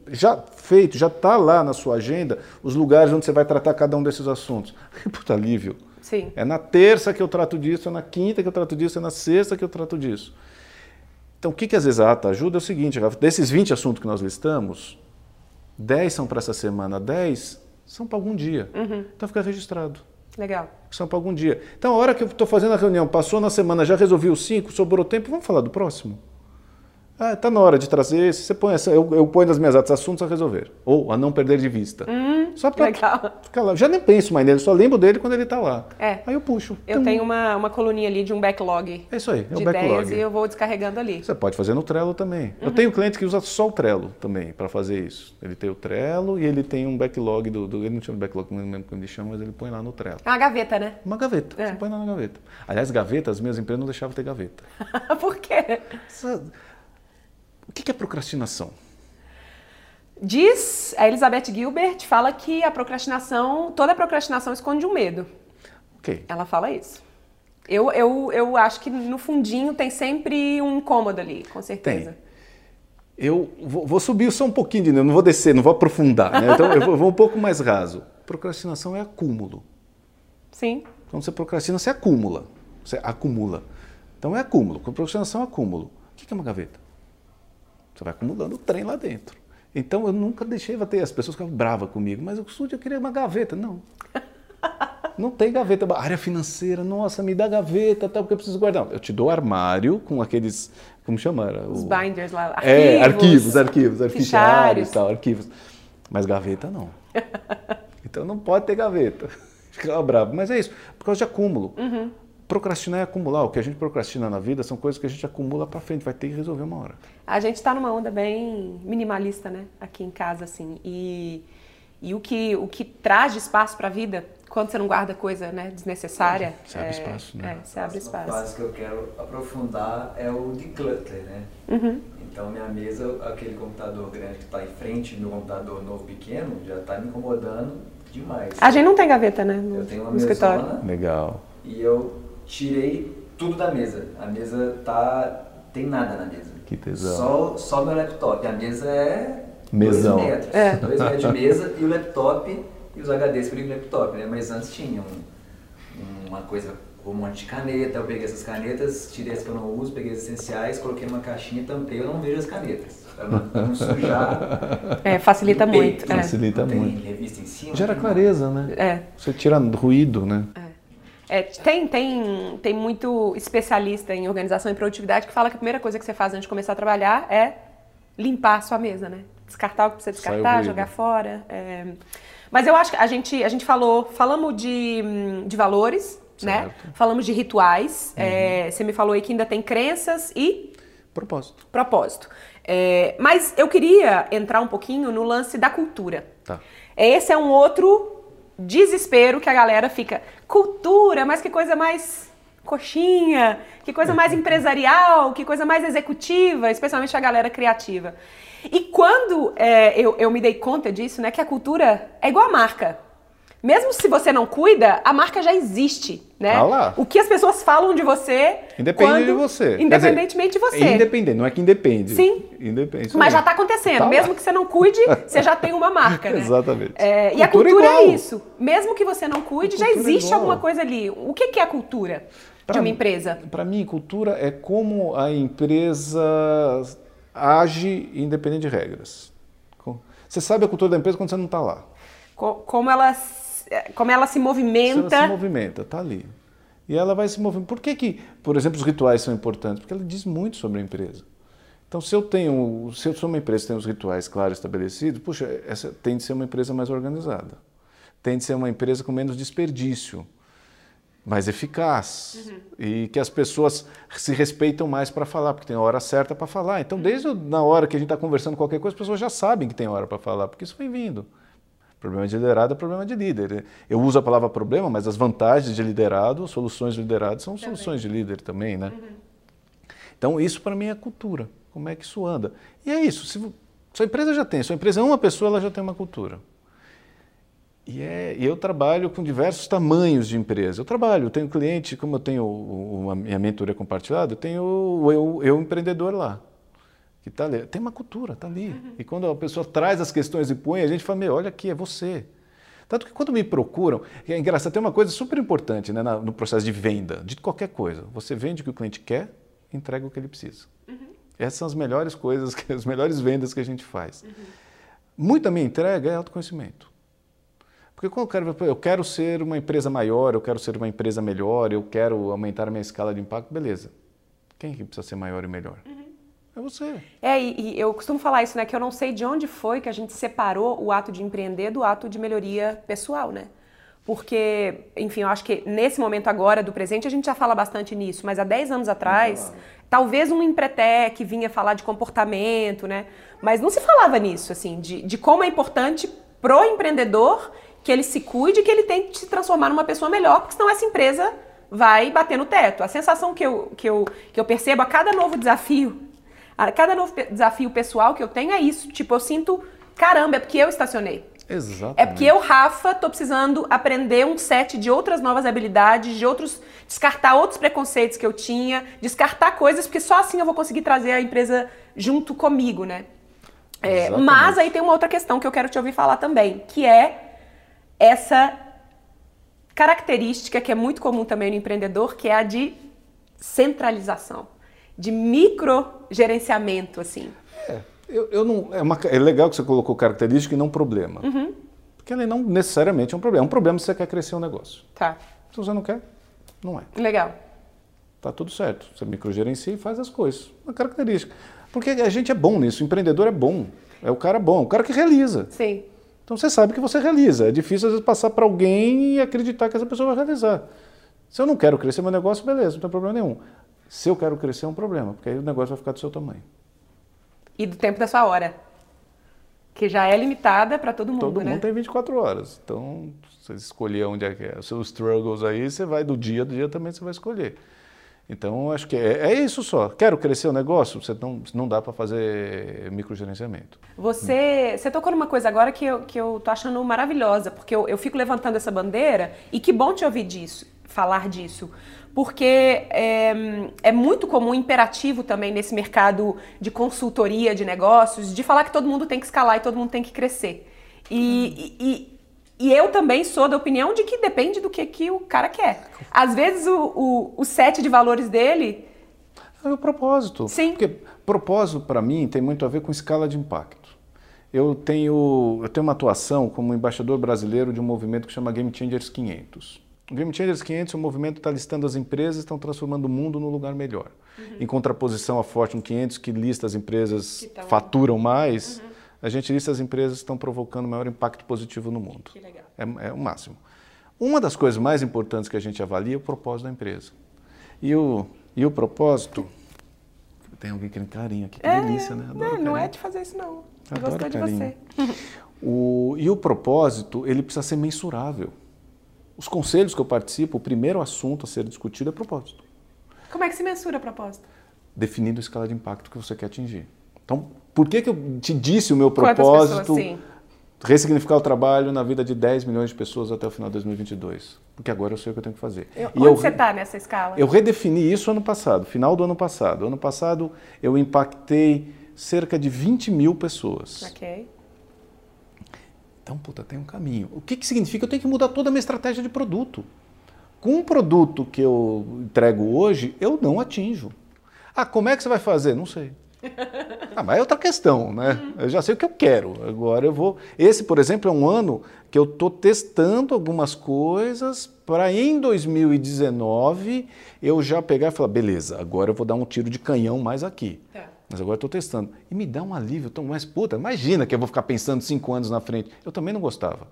já feito, já está lá na sua agenda, os lugares onde você vai tratar cada um desses assuntos. Puta alívio. Sim. É na terça que eu trato disso, é na quinta que eu trato disso, é na sexta que eu trato disso. Então, o que, que às vezes a ata ajuda é o seguinte, desses 20 assuntos que nós listamos, 10 são para essa semana, 10 são para algum dia. Uhum. Então fica registrado. Legal. São para algum dia. Então, a hora que eu estou fazendo a reunião, passou na semana, já resolvi os cinco, sobrou tempo, vamos falar do próximo. Ah, tá na hora de trazer esse. Você põe essa, eu, eu ponho nas minhas atas assuntos a resolver. Ou a não perder de vista. Hum, só para ficar lá. Já nem penso mais nele, só lembro dele quando ele está lá. É. Aí eu puxo. Eu então, tenho uma, uma coluninha ali de um backlog. É isso aí, é de o backlog. Ideias e eu vou descarregando ali. Você pode fazer no Trello também. Uhum. Eu tenho cliente que usa só o Trello também para fazer isso. Ele tem o Trello e ele tem um backlog do. do ele não chama backlog, não lembro como ele chama, mas ele põe lá no Trello. É uma gaveta, né? Uma gaveta. É. Você põe lá na gaveta. Aliás, gaveta, as minhas empresas não deixavam ter gaveta. Por quê? Essa o que é procrastinação? Diz a Elizabeth Gilbert, fala que a procrastinação, toda procrastinação esconde um medo. Ok. Ela fala isso. Eu, eu, eu acho que no fundinho tem sempre um incômodo ali, com certeza. Tem. Eu vou, vou subir só um pouquinho de novo, não vou descer, não vou aprofundar. Né? Então eu vou, vou um pouco mais raso. Procrastinação é acúmulo. Sim. Quando você procrastina, você acumula. Você acumula. Então é acúmulo. Com procrastinação é acúmulo. O que é uma gaveta? Você vai acumulando o trem lá dentro. Então eu nunca deixei ter. As pessoas ficavam bravas comigo, mas o estúdio eu queria uma gaveta. Não. Não tem gaveta. Área financeira, nossa, me dá gaveta, tal, porque eu preciso guardar. Eu te dou armário com aqueles. Como chama? Os o... binders lá. Arquivos, é, arquivos, arquivos, arquivos, tal, arquivos. Mas gaveta não. então não pode ter gaveta. Ficava bravo. Mas é isso, por causa de acúmulo. Uhum. Procrastinar é acumular. O que a gente procrastina na vida são coisas que a gente acumula para frente, vai ter que resolver uma hora. A gente está numa onda bem minimalista, né? Aqui em casa, assim. E, e o, que, o que traz de espaço para a vida, quando você não guarda coisa né, desnecessária. Você abre é, espaço, né? É, você abre espaço. A fase que eu quero aprofundar é o declutter, né? Uhum. Então, minha mesa, aquele computador grande que está em frente, meu computador novo pequeno, já está me incomodando demais. A gente não tem gaveta, né? No, eu tenho uma escritório. Legal. E eu tirei tudo da mesa. A mesa tá. tem nada na mesa. Que tesão. Só, só meu laptop. A mesa é. Mesão. Dois metros. É. Dois metros de mesa e o laptop e os HDs para o laptop, né? Mas antes tinha um, uma coisa, um monte de caneta. Eu peguei essas canetas, tirei as que eu não uso, peguei as essenciais, coloquei numa caixinha, tampei. Eu não vejo as canetas. Pra não, não sujar. É, facilita muito. É. Facilita tem muito. revista em cima. Gera clareza, né? É. Você tira ruído, né? É. É, tem, tem, tem muito especialista em organização e produtividade que fala que a primeira coisa que você faz antes de começar a trabalhar é limpar a sua mesa, né? Descartar o que precisa descartar, jogar fora. É... Mas eu acho que a gente, a gente falou, falamos de, de valores, né? certo. né? Falamos de rituais. Uhum. É, você me falou aí que ainda tem crenças e propósito. Propósito. É, mas eu queria entrar um pouquinho no lance da cultura. Tá. Esse é um outro desespero que a galera fica. Cultura, mas que coisa mais coxinha, que coisa mais empresarial, que coisa mais executiva, especialmente a galera criativa. E quando é, eu, eu me dei conta disso, né, que a cultura é igual a marca. Mesmo se você não cuida, a marca já existe, né? Ah lá. O que as pessoas falam de você... Independe quando, de você. Independentemente dizer, de você. Independente, não é que independe. Sim. Independe. Mas já está acontecendo. Tá Mesmo lá. que você não cuide, você já tem uma marca, né? Exatamente. É, e a cultura é isso. Mesmo que você não cuide, já é existe é alguma coisa ali. O que, que é a cultura pra, de uma empresa? Para mim, cultura é como a empresa age independente de regras. Você sabe a cultura da empresa quando você não está lá. Como ela como ela se movimenta. Ela se movimenta, tá ali. E ela vai se movendo. Por que, que, por exemplo, os rituais são importantes? Porque ela diz muito sobre a empresa. Então, se eu tenho, se eu sou uma empresa que tem os rituais claros estabelecidos, puxa, essa tem de ser uma empresa mais organizada. Tem de ser uma empresa com menos desperdício, mais eficaz. Uhum. E que as pessoas se respeitam mais para falar, porque tem a hora certa para falar. Então, desde na hora que a gente está conversando qualquer coisa, as pessoas já sabem que tem hora para falar, porque isso vem vindo. Problema de liderado é problema de líder. Eu uso a palavra problema, mas as vantagens de liderado, soluções de liderado são também. soluções de líder também, né? Uhum. Então, isso para mim é cultura. Como é que isso anda? E é isso. Se sua empresa já tem, sua empresa é uma pessoa, ela já tem uma cultura. E, é, eu trabalho com diversos tamanhos de empresa. Eu trabalho, eu tenho cliente, como eu tenho o, a minha mentoria compartilhada, eu tenho o eu, eu empreendedor lá. Que tá ali. Tem uma cultura, está ali. Uhum. E quando a pessoa traz as questões e põe, a gente fala, meu, olha aqui, é você. Tanto que quando me procuram, é engraçado, tem uma coisa super importante né, no processo de venda, de qualquer coisa. Você vende o que o cliente quer, entrega o que ele precisa. Uhum. Essas são as melhores coisas, as melhores vendas que a gente faz. Uhum. Muita minha entrega é autoconhecimento. Porque quando eu quero, eu quero ser uma empresa maior, eu quero ser uma empresa melhor, eu quero aumentar a minha escala de impacto, beleza. Quem que precisa ser maior e melhor? É você. É, e, e, eu costumo falar isso, né? Que eu não sei de onde foi que a gente separou o ato de empreender do ato de melhoria pessoal, né? Porque, enfim, eu acho que nesse momento agora do presente a gente já fala bastante nisso, mas há 10 anos atrás, talvez um empretec vinha falar de comportamento, né? Mas não se falava nisso, assim, de, de como é importante pro empreendedor que ele se cuide, que ele tente se transformar numa pessoa melhor, porque senão essa empresa vai bater no teto. A sensação que eu, que eu, que eu percebo a cada novo desafio a cada novo desafio pessoal que eu tenho é isso. Tipo, eu sinto, caramba, é porque eu estacionei. Exatamente. É porque eu, Rafa, tô precisando aprender um set de outras novas habilidades, de outros. descartar outros preconceitos que eu tinha, descartar coisas, porque só assim eu vou conseguir trazer a empresa junto comigo, né? É, mas aí tem uma outra questão que eu quero te ouvir falar também, que é essa característica que é muito comum também no empreendedor, que é a de centralização de microgerenciamento, assim. É, eu, eu não, é, uma, é, legal que você colocou característica e não problema. Uhum. Porque ele não necessariamente é um problema. É um problema se você quer crescer um negócio. Tá. Se você não quer, não é. Legal. Tá tudo certo. Você microgerencia e faz as coisas. Uma característica. Porque a gente é bom nisso. O empreendedor é bom. É o cara bom. O cara que realiza. Sim. Então você sabe que você realiza. É difícil às vezes passar para alguém e acreditar que essa pessoa vai realizar. Se eu não quero crescer meu negócio, beleza, não tem problema nenhum. Se eu quero crescer é um problema, porque aí o negócio vai ficar do seu tamanho. E do tempo da sua hora. Que já é limitada para todo mundo, todo né? Todo mundo tem 24 horas. Então, você escolher onde é que é. Os seus struggles aí, você vai do dia, do dia também você vai escolher. Então, acho que é, é isso só. Quero crescer o negócio? Você não, não dá para fazer microgerenciamento. Você, você tocou numa coisa agora que eu, que eu tô achando maravilhosa, porque eu, eu fico levantando essa bandeira e que bom te ouvir disso, falar disso porque é, é, muito comum, imperativo também nesse mercado de consultoria de negócios, de falar que todo mundo tem que escalar e todo mundo tem que crescer. E, e, e eu também sou da opinião de que depende do que, que o cara quer. Às vezes o, o, o set de valores dele. É o propósito. Sim. Porque propósito, para mim, tem muito a ver com escala de impacto. Eu tenho, eu tenho uma atuação como embaixador brasileiro de um movimento que chama Game Changers 500. O Game Changers 500 é um movimento está listando as empresas estão transformando o mundo num lugar melhor. Uhum. Em contraposição à Fortune 500, que lista as empresas que tão... faturam mais, uhum. a gente lista as empresas que estão provocando maior impacto positivo no mundo. Que legal. É, é o máximo. Uma das coisas mais importantes que a gente avalia é o propósito da empresa. E o, e o propósito... Tem alguém querendo carinho aqui, que é, delícia, né? Adoro não, não é de fazer isso não. Eu gosto de você. O, e o propósito, ele precisa ser mensurável. Os conselhos que eu participo, o primeiro assunto a ser discutido é propósito. Como é que se mensura a propósito? Definindo a escala de impacto que você quer atingir. Então, por que, que eu te disse o meu propósito? Pessoas, ressignificar o trabalho na vida de 10 milhões de pessoas até o final de 2022. Porque agora eu sei o que eu tenho que fazer. Eu, onde eu, você está nessa escala? Eu redefini isso ano passado, final do ano passado. Ano passado eu impactei cerca de 20 mil pessoas. Ok. Então, puta, tem um caminho. O que, que significa? Eu tenho que mudar toda a minha estratégia de produto. Com um produto que eu entrego hoje, eu não atinjo. Ah, como é que você vai fazer? Não sei. Ah, mas é outra questão, né? Eu já sei o que eu quero. Agora eu vou. Esse, por exemplo, é um ano que eu estou testando algumas coisas para em 2019 eu já pegar e falar, beleza, agora eu vou dar um tiro de canhão mais aqui. Tá. Mas agora estou testando. E me dá um alívio tão mais. Puta, imagina que eu vou ficar pensando cinco anos na frente. Eu também não gostava.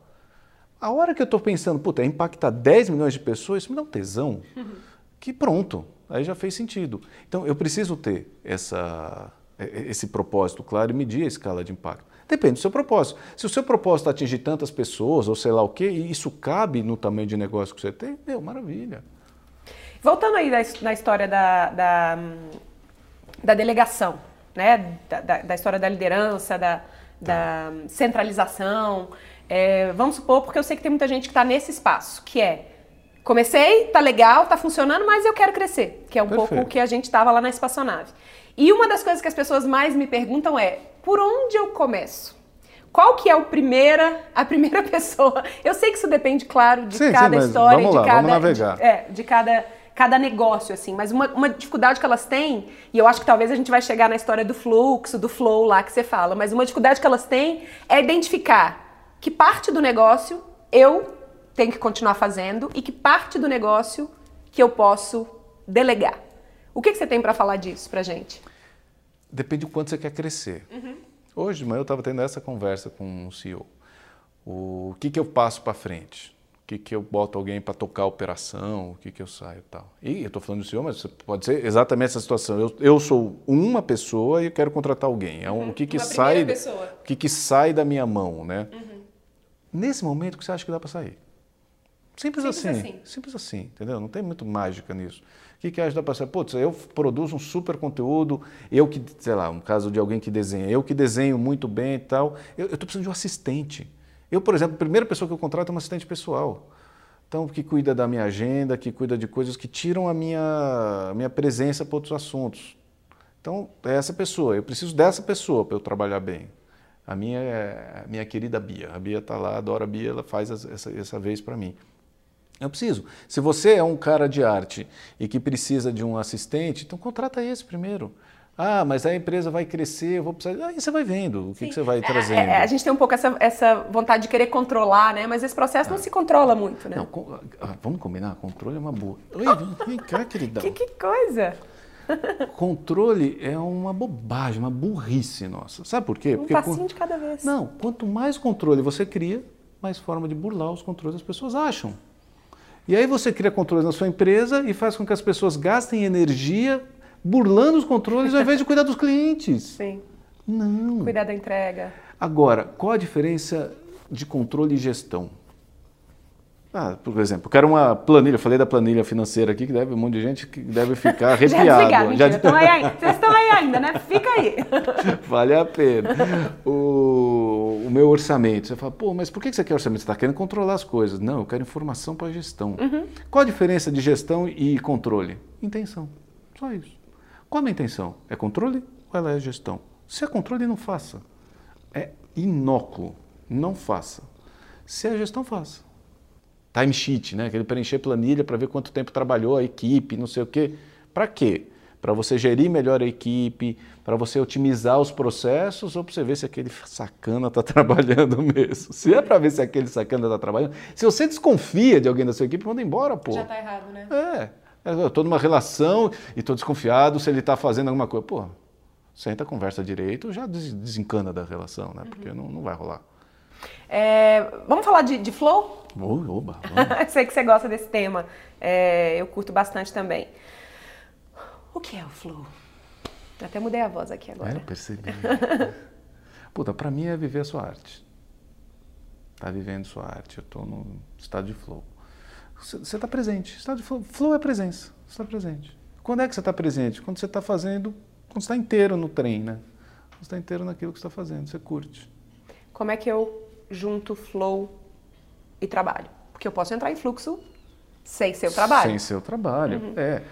A hora que eu estou pensando, puta, é impactar 10 milhões de pessoas, isso me dá um tesão. Que pronto, aí já fez sentido. Então eu preciso ter essa, esse propósito claro e medir a escala de impacto. Depende do seu propósito. Se o seu propósito é atingir tantas pessoas, ou sei lá o quê, e isso cabe no tamanho de negócio que você tem, meu, maravilha. Voltando aí na história da, da, da delegação, né, da, da, da história da liderança, da, da centralização. É, vamos supor, porque eu sei que tem muita gente que está nesse espaço, que é comecei, tá legal, tá funcionando, mas eu quero crescer, que é um Perfeito. pouco o que a gente estava lá na espaçonave. E uma das coisas que as pessoas mais me perguntam é: por onde eu começo? Qual que é o primeira, a primeira pessoa? Eu sei que isso depende, claro, de sim, cada sim, história, de lá, cada. De, é, de cada cada negócio, assim. Mas uma, uma dificuldade que elas têm, e eu acho que talvez a gente vai chegar na história do fluxo, do flow lá que você fala, mas uma dificuldade que elas têm é identificar que parte do negócio eu tenho que continuar fazendo e que parte do negócio que eu posso delegar. O que, que você tem para falar disso pra gente? Depende do quanto você quer crescer. Uhum. Hoje de manhã eu estava tendo essa conversa com o CEO. O que, que eu passo para frente? Que, que eu boto alguém para tocar a operação, o que, que eu saio e tal. E eu estou falando do senhor, mas pode ser exatamente essa situação. Eu, eu sou uma pessoa e eu quero contratar alguém. É um, uhum. o que, que sai, o que, que sai da minha mão, né? Uhum. Nesse momento, o que você acha que dá para sair? Simples, Simples assim. assim. Simples assim, entendeu? Não tem muito mágica nisso. O que, que acha que dá para sair? Putz, eu produzo um super conteúdo, eu que, sei lá, um caso de alguém que desenha, eu que desenho muito bem e tal, eu estou precisando de um assistente. Eu, por exemplo, a primeira pessoa que eu contrato é uma assistente pessoal. Então, que cuida da minha agenda, que cuida de coisas que tiram a minha, a minha presença para outros assuntos. Então, é essa pessoa. Eu preciso dessa pessoa para eu trabalhar bem. A minha é a minha querida Bia. A Bia está lá, adora a Bia, ela faz essa, essa vez para mim. Eu preciso. Se você é um cara de arte e que precisa de um assistente, então contrata esse primeiro. Ah, mas a empresa vai crescer, eu vou precisar. Aí você vai vendo o que, que você vai trazendo. É, é, a gente tem um pouco essa, essa vontade de querer controlar, né? Mas esse processo ah. não se controla muito, né? Não, com, ah, vamos combinar? Controle é uma boa. Oi, vem cá, queridão. Que, que coisa! Controle é uma bobagem, uma burrice nossa. Sabe por quê? Um Porque passinho de cada vez. Não, quanto mais controle você cria, mais forma de burlar os controles as pessoas acham. E aí você cria controles na sua empresa e faz com que as pessoas gastem energia burlando os controles ao invés de cuidar dos clientes. Sim. Não. Cuidar da entrega. Agora, qual a diferença de controle e gestão? Ah, por exemplo, quero uma planilha, eu falei da planilha financeira aqui, que deve um monte de gente que deve ficar arrepiado. Já desligaram, Já... Estão aí. Vocês estão aí ainda, né? Fica aí. vale a pena. O, o meu orçamento, você fala, pô, mas por que você quer orçamento? Você está querendo controlar as coisas. Não, eu quero informação para gestão. Uhum. Qual a diferença de gestão e controle? Intenção. Só isso. Qual a minha intenção? É controle ou ela é gestão? Se é controle, não faça. É inócuo, não faça. Se é gestão, faça. Time sheet, né? Aquele preencher planilha para ver quanto tempo trabalhou a equipe, não sei o quê. Para quê? Para você gerir melhor a equipe, para você otimizar os processos ou para você ver se aquele sacana está trabalhando mesmo. Se é para ver se aquele sacana está trabalhando, se você desconfia de alguém da sua equipe, manda embora, pô. Já está errado, né? É. Eu estou numa relação e estou desconfiado se ele está fazendo alguma coisa. Pô, senta, conversa direito, já desencana da relação, né? Porque não, não vai rolar. É, vamos falar de, de flow? Oh, oba, Sei que você gosta desse tema. É, eu curto bastante também. O que é o flow? Até mudei a voz aqui agora. É, eu percebi. Puta, pra mim é viver a sua arte. Tá vivendo sua arte. Eu tô no estado de flow. Você está presente. Estado de flow, flow é presença. Você está presente. Quando é que você está presente? Quando você está fazendo, quando você está inteiro no trem, né? Você está inteiro naquilo que você está fazendo, você curte. Como é que eu junto flow e trabalho? Porque eu posso entrar em fluxo sem seu trabalho. Sem seu trabalho, uhum. é.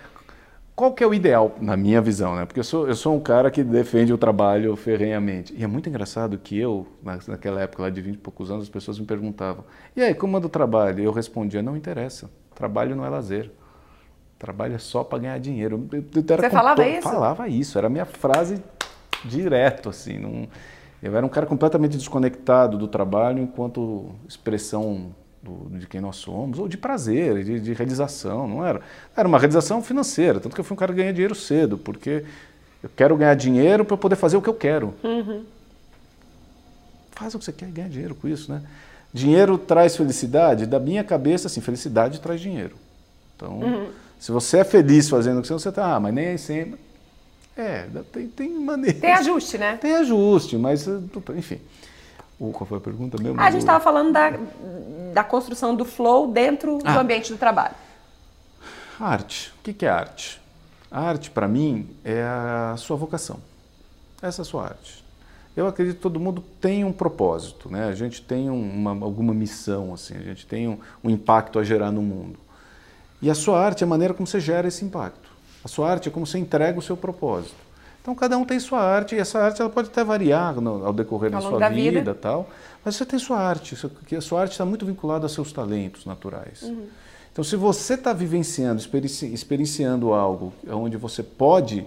Qual que é o ideal, na minha visão, né? Porque eu sou, eu sou um cara que defende o trabalho ferrenhamente. E é muito engraçado que eu, naquela época lá de 20 e poucos anos, as pessoas me perguntavam, e aí, como anda o trabalho? E eu respondia, não interessa, trabalho não é lazer. Trabalho é só para ganhar dinheiro. Eu, eu Você falava isso? Falava isso, era a minha frase direto, assim. Não, eu era um cara completamente desconectado do trabalho enquanto expressão do, de quem nós somos, ou de prazer, de, de, realização, não era? Era uma realização financeira, tanto que eu fui um cara que ganha dinheiro cedo, porque eu quero ganhar dinheiro para poder fazer o que eu quero. Uhum. Faz o que você quer e ganha dinheiro com isso, né? Dinheiro traz felicidade? Da minha cabeça, assim, felicidade traz dinheiro. Então, uhum. se você é feliz fazendo o que você está, ah, mas nem aí sempre. É, tem, tem maneira. Tem ajuste, né? Tem ajuste, mas, enfim. Uh, qual foi a pergunta mesmo? Ah, a gente estava falando da, da construção do flow dentro ah. do ambiente do trabalho. Arte. O que é arte? A arte, para mim, é a sua vocação. Essa é a sua arte. Eu acredito que todo mundo tem um propósito, né? A gente tem uma, alguma missão, assim, a gente tem um, um impacto a gerar no mundo. E a sua arte é a maneira como você gera esse impacto. A sua arte é como você entrega o seu propósito. Então cada um tem sua arte e essa arte ela pode até variar no, ao decorrer ao da sua da vida, vida, tal. Mas você tem sua arte, que a sua arte está muito vinculada aos seus talentos naturais. Uhum. Então se você está vivenciando, experienci, experienciando algo onde você pode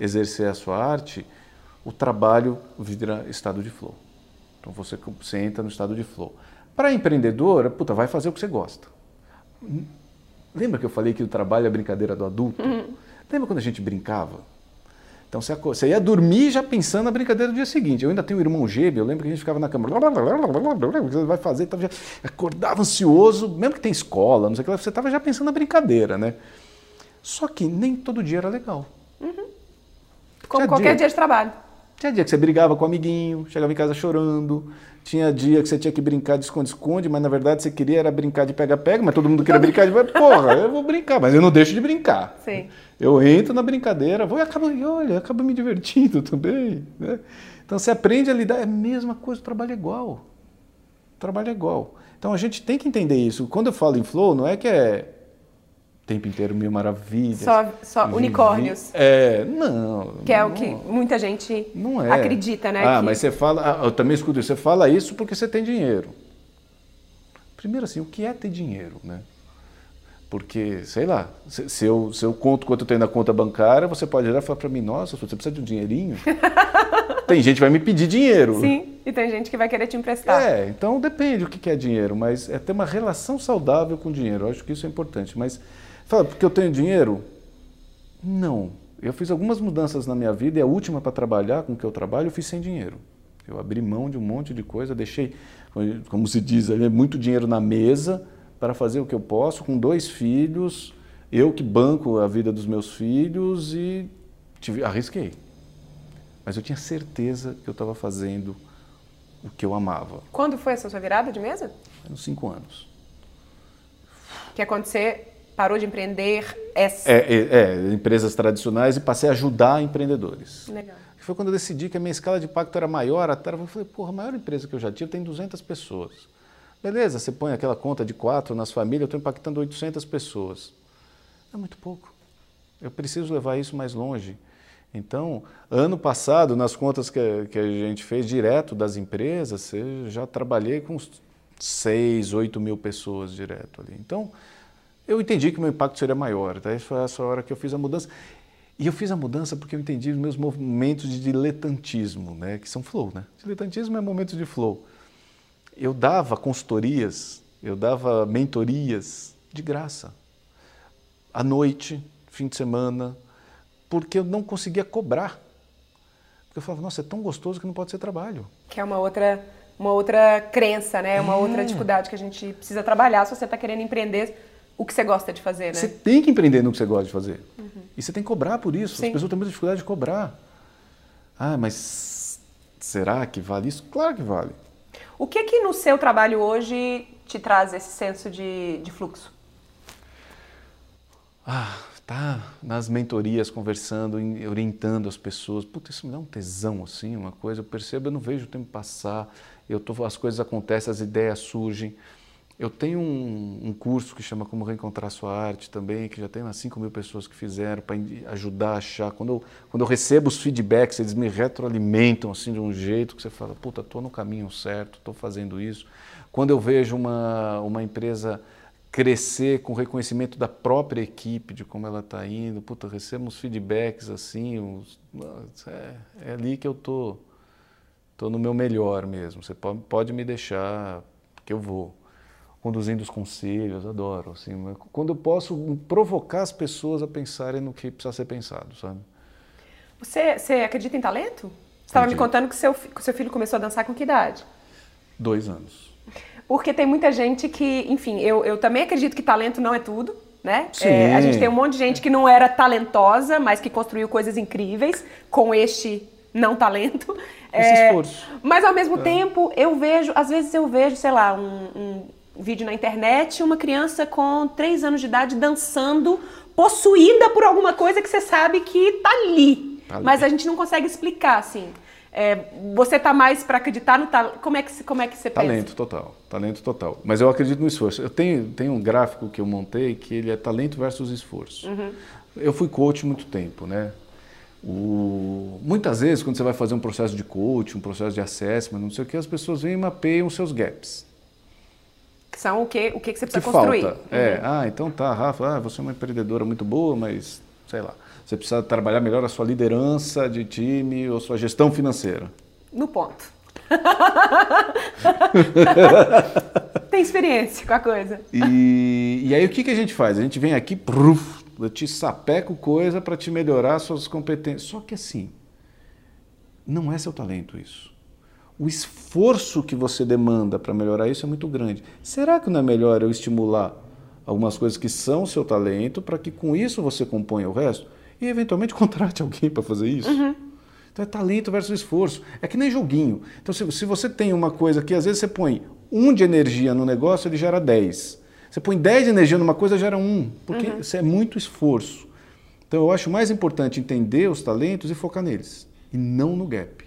exercer a sua arte, o trabalho vira estado de flow. Então você, você entra no estado de flow. Para empreendedor, puta, vai fazer o que você gosta. Lembra que eu falei que o trabalho é brincadeira do adulto? Uhum. Lembra quando a gente brincava? Então você, você ia dormir já pensando na brincadeira do dia seguinte. Eu ainda tenho um irmão gêmeo, eu lembro que a gente ficava na cama, você vai fazer, tava já, acordava ansioso, mesmo que tem escola, não sei o que, você estava já pensando na brincadeira, né? Só que nem todo dia era legal. Uhum. Como qualquer dia, dia de trabalho. Tinha dia que você brigava com o amiguinho, chegava em casa chorando. Tinha dia que você tinha que brincar de esconde-esconde, mas na verdade você queria era brincar de pega-pega, mas todo mundo queria brincar de porra, eu vou brincar, mas eu não deixo de brincar. Sim. Eu entro na brincadeira, vou e acabo, olha, acabo me divertindo também. Né? Então você aprende a lidar, é a mesma coisa, o trabalho é igual. O trabalho é igual. Então a gente tem que entender isso. Quando eu falo em flow, não é que é tempo inteiro mil maravilhas. Só, só unicórnios. É, não. Que é não, o que muita gente não é. acredita, né? Ah, que... mas você fala, ah, eu também escuto isso, você fala isso porque você tem dinheiro. Primeiro assim, o que é ter dinheiro, né? Porque, sei lá, se, se, eu, se eu conto quanto eu tenho na conta bancária, você pode olhar e falar para mim, nossa, você precisa de um dinheirinho? tem gente que vai me pedir dinheiro. Sim, e tem gente que vai querer te emprestar. É, então depende o que é dinheiro, mas é ter uma relação saudável com o dinheiro. Eu acho que isso é importante. Mas Fala, porque eu tenho dinheiro? Não. Eu fiz algumas mudanças na minha vida e a última para trabalhar com o que eu trabalho eu fiz sem dinheiro. Eu abri mão de um monte de coisa, deixei, como se diz ali, muito dinheiro na mesa para fazer o que eu posso com dois filhos, eu que banco a vida dos meus filhos e tive, arrisquei. Mas eu tinha certeza que eu estava fazendo o que eu amava. Quando foi essa sua virada de mesa? Nos cinco anos. Que você parou de empreender essa... é, é, é, empresas tradicionais e passei a ajudar empreendedores. Legal. Foi quando eu decidi que a minha escala de impacto era maior, até eu falei, porra, a maior empresa que eu já tive tem 200 pessoas. Beleza, você põe aquela conta de quatro nas famílias, eu estou impactando 800 pessoas. É muito pouco. Eu preciso levar isso mais longe. Então, ano passado, nas contas que, que a gente fez direto das empresas, eu já trabalhei com 6, 8 mil pessoas direto ali. Então, eu entendi que o meu impacto seria maior. Tá? Foi essa hora que eu fiz a mudança. E eu fiz a mudança porque eu entendi os meus momentos de diletantismo, né? que são flow. Né? Diletantismo é momentos de flow. Eu dava consultorias, eu dava mentorias de graça. À noite, fim de semana, porque eu não conseguia cobrar. Porque eu falava, nossa, é tão gostoso que não pode ser trabalho. Que é uma outra, uma outra crença, né? Uma é. outra dificuldade que a gente precisa trabalhar se você está querendo empreender o que você gosta de fazer, né? Você tem que empreender no que você gosta de fazer. Uhum. E você tem que cobrar por isso. Sim. As pessoas têm muita dificuldade de cobrar. Ah, mas será que vale isso? Claro que vale. O que que no seu trabalho hoje te traz esse senso de, de fluxo? Ah, tá nas mentorias conversando, orientando as pessoas. Puta, isso me dá um tesão assim, uma coisa. Eu percebo, eu não vejo o tempo passar. Eu tô, as coisas acontecem, as ideias surgem. Eu tenho um, um, curso que chama Como Reencontrar Sua Arte também, que já tem umas 5 mil pessoas que fizeram para ajudar a achar. Quando eu, quando eu recebo os feedbacks, eles me retroalimentam assim de um jeito que você fala, puta, estou no caminho certo, estou fazendo isso. Quando eu vejo uma, uma empresa crescer com reconhecimento da própria equipe, de como ela está indo, puta, recebemos feedbacks assim, é, é, ali que eu tô, tô no meu melhor mesmo. Você pode, pode me deixar que eu vou conduzindo os conselhos, adoro. Assim, quando eu posso provocar as pessoas a pensarem no que precisa ser pensado, sabe? Você, você acredita em talento? Você estava me contando que seu, que seu filho começou a dançar com que idade? Dois anos. Porque tem muita gente que, enfim, eu, eu também acredito que talento não é tudo, né? É, a gente tem um monte de gente que não era talentosa, mas que construiu coisas incríveis com este não talento. Esse é, esforço. Mas ao mesmo é. tempo, eu vejo, às vezes eu vejo, sei lá, um, um vídeo na internet, uma criança com 3 anos de idade dançando, possuída por alguma coisa que você sabe que tá ali. Tá ali. Mas a gente não consegue explicar, assim. É, você está mais para acreditar no talento? Como é que, como é que você talento pensa? Talento total, talento total. Mas eu acredito no esforço. Eu tenho, tenho um gráfico que eu montei que ele é talento versus esforço. Uhum. Eu fui coach muito tempo, né? O... Muitas vezes, quando você vai fazer um processo de coach, um processo de assessment, não sei o que, as pessoas vêm e mapeiam os seus gaps. Que são o que, o que, você precisa que construir. Falta. É, uhum. É, ah, então tá, Rafa, ah, você é uma empreendedora muito boa, mas sei lá, você precisa trabalhar melhor a sua liderança de time ou sua gestão financeira. No ponto. Tem experiência com a coisa. E, e aí o que, que a gente faz? A gente vem aqui, pruf, eu te sapeco coisa para te melhorar suas competências. Só que assim, não é seu talento isso. O esforço que você demanda para melhorar isso é muito grande. Será que não é melhor eu estimular algumas coisas que são seu talento para que com isso você componha o resto? E eventualmente contrate alguém para fazer isso? Uhum. Então é talento versus esforço. É que nem joguinho. Então se, se você tem uma coisa que às vezes você põe um de energia no negócio, ele gera 10. Você põe 10 de energia numa coisa, gera um, porque uhum. isso é muito esforço. Então eu acho mais importante entender os talentos e focar neles, e não no gap.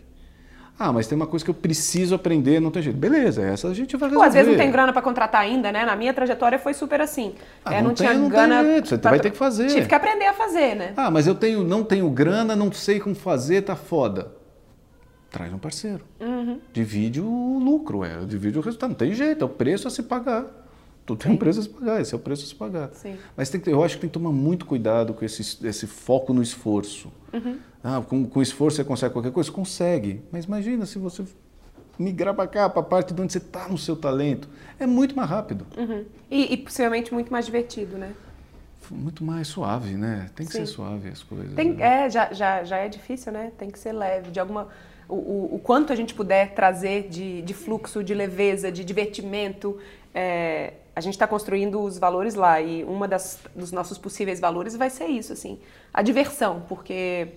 Ah, mas tem uma coisa que eu preciso aprender, não tem jeito. Beleza, essa a gente vai resolver. Pô, às vezes não tem grana para contratar ainda, né? Na minha trajetória foi super assim. Ah, é, não, não tem, tinha não grana. Tem jeito, você vai ter que fazer. Tive que aprender a fazer, né? Ah, mas eu tenho, não tenho grana, não sei como fazer, tá foda. Traz um parceiro. Uhum. Divide o lucro, é, divide o resultado. Não tem jeito, é o preço a se pagar. Tu tem um preço a se pagar, esse é o preço a se pagar. Sim. Mas tem que, eu acho que tem que tomar muito cuidado com esse, esse foco no esforço. Uhum. Ah, com, com esforço você consegue qualquer coisa? Consegue. Mas imagina se você migrar para cá, para a parte de onde você está no seu talento. É muito mais rápido. Uhum. E, e, possivelmente muito mais divertido, né? Muito mais suave, né? Tem que Sim. ser suave as coisas. Tem, né? É, já, já, já é difícil, né? Tem que ser leve. De alguma, o, o, o quanto a gente puder trazer de, de fluxo, de leveza, de divertimento, é, a gente está construindo os valores lá e uma das dos nossos possíveis valores vai ser isso, assim, a diversão, porque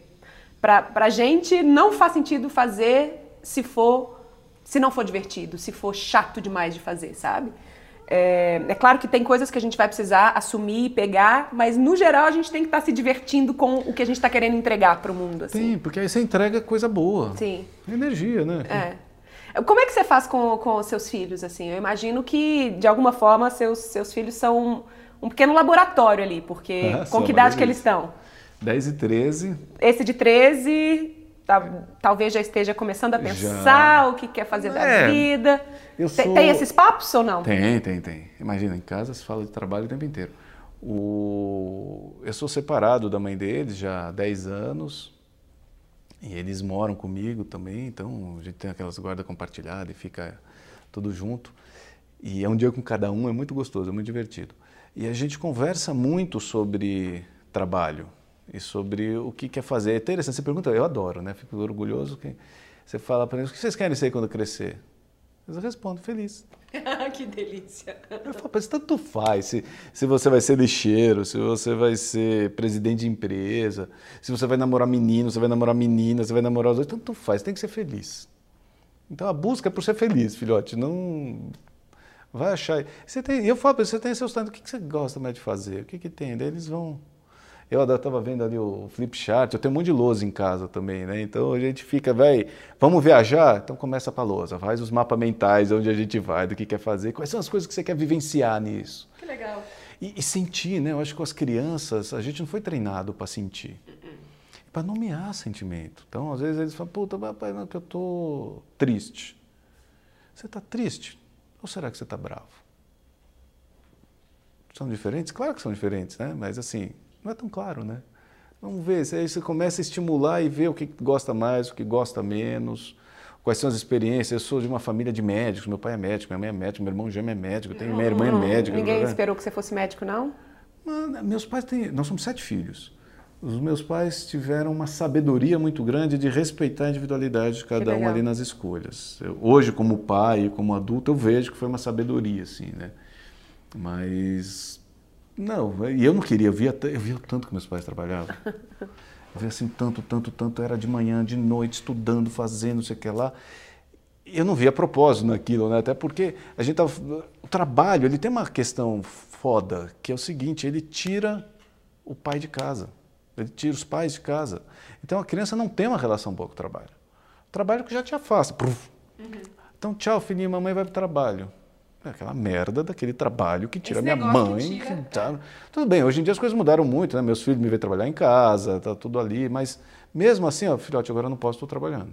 para a gente não faz sentido fazer se for se não for divertido, se for chato demais de fazer, sabe? É, é, claro que tem coisas que a gente vai precisar assumir e pegar, mas no geral a gente tem que estar tá se divertindo com o que a gente está querendo entregar para o mundo. Assim. Sim, porque aí você entrega coisa boa. Sim. Energia, né? É. Como é que você faz com, com os seus filhos, assim? Eu imagino que, de alguma forma, seus, seus filhos são um pequeno laboratório ali, porque ah, com que idade que eles estão? 10 e 13. Esse de 13, tá, talvez já esteja começando a pensar já. o que quer fazer da é, vida. Sou... Tem esses papos ou não? Tem, tem, tem. Imagina, em casa se fala de trabalho o tempo inteiro. O... Eu sou separado da mãe deles já há 10 anos. E eles moram comigo também, então a gente tem aquelas guardas compartilhadas e fica tudo junto. E é um dia com cada um, é muito gostoso, é muito divertido. E a gente conversa muito sobre trabalho e sobre o que quer fazer. É interessante, você pergunta, eu adoro, né? Fico orgulhoso que você fala para eles, o que vocês querem ser quando crescer? Eu respondo, feliz. que delícia. Eu falo, mas tanto faz se, se você vai ser lixeiro, se você vai ser presidente de empresa, se você vai namorar menino, você vai namorar menina, você vai namorar os dois, tanto faz, tem que ser feliz. Então a busca é por ser feliz, filhote, não vai achar. Você tem, eu falo, você tem seus talentos, o que, que você gosta mais de fazer? O que, que tem? Daí eles vão eu estava vendo ali o flip chart, eu tenho um monte de lousa em casa também, né? Então a gente fica, vai, vamos viajar? Então começa para a lousa, faz os mapas mentais, onde a gente vai, do que quer fazer, quais são as coisas que você quer vivenciar nisso. Que legal. E, e sentir, né? Eu acho que com as crianças, a gente não foi treinado para sentir. Para nomear sentimento. Então, às vezes eles falam, puta, papai, não, que eu tô triste. Você está triste? Ou será que você está bravo? São diferentes? Claro que são diferentes, né? Mas assim, não é tão claro, né? Vamos ver, aí você começa a estimular e ver o que gosta mais, o que gosta menos, quais são as experiências. Eu sou de uma família de médicos, meu pai é médico, minha mãe é médico, meu irmão gêmeo é médico, tenho, minha irmã é médica. Ninguém né? esperou que você fosse médico, não? meus pais têm, nós somos sete filhos. Os meus pais tiveram uma sabedoria muito grande de respeitar a individualidade de cada um ali nas escolhas. Eu, hoje, como pai e como adulto, eu vejo que foi uma sabedoria, assim, né? Mas não, e eu não queria, eu via, eu via tanto que meus pais trabalhavam. Eu via assim, tanto, tanto, tanto, era de manhã, de noite, estudando, fazendo, não sei o que lá. Eu não via propósito naquilo, né? Até porque a gente tava, o trabalho, ele tem uma questão foda, que é o seguinte, ele tira o pai de casa. Ele tira os pais de casa. Então a criança não tem uma relação boa com o trabalho. trabalho que já te afasta. Uhum. Então, tchau, filhinho, mamãe vai para o trabalho. É aquela merda daquele trabalho que tira Esse minha mãe. Que tira. Que tá... Tudo bem, hoje em dia as coisas mudaram muito, né? Meus filhos me veem trabalhar em casa, tá tudo ali, mas mesmo assim, ó, filhote, agora eu não posso, estou trabalhando.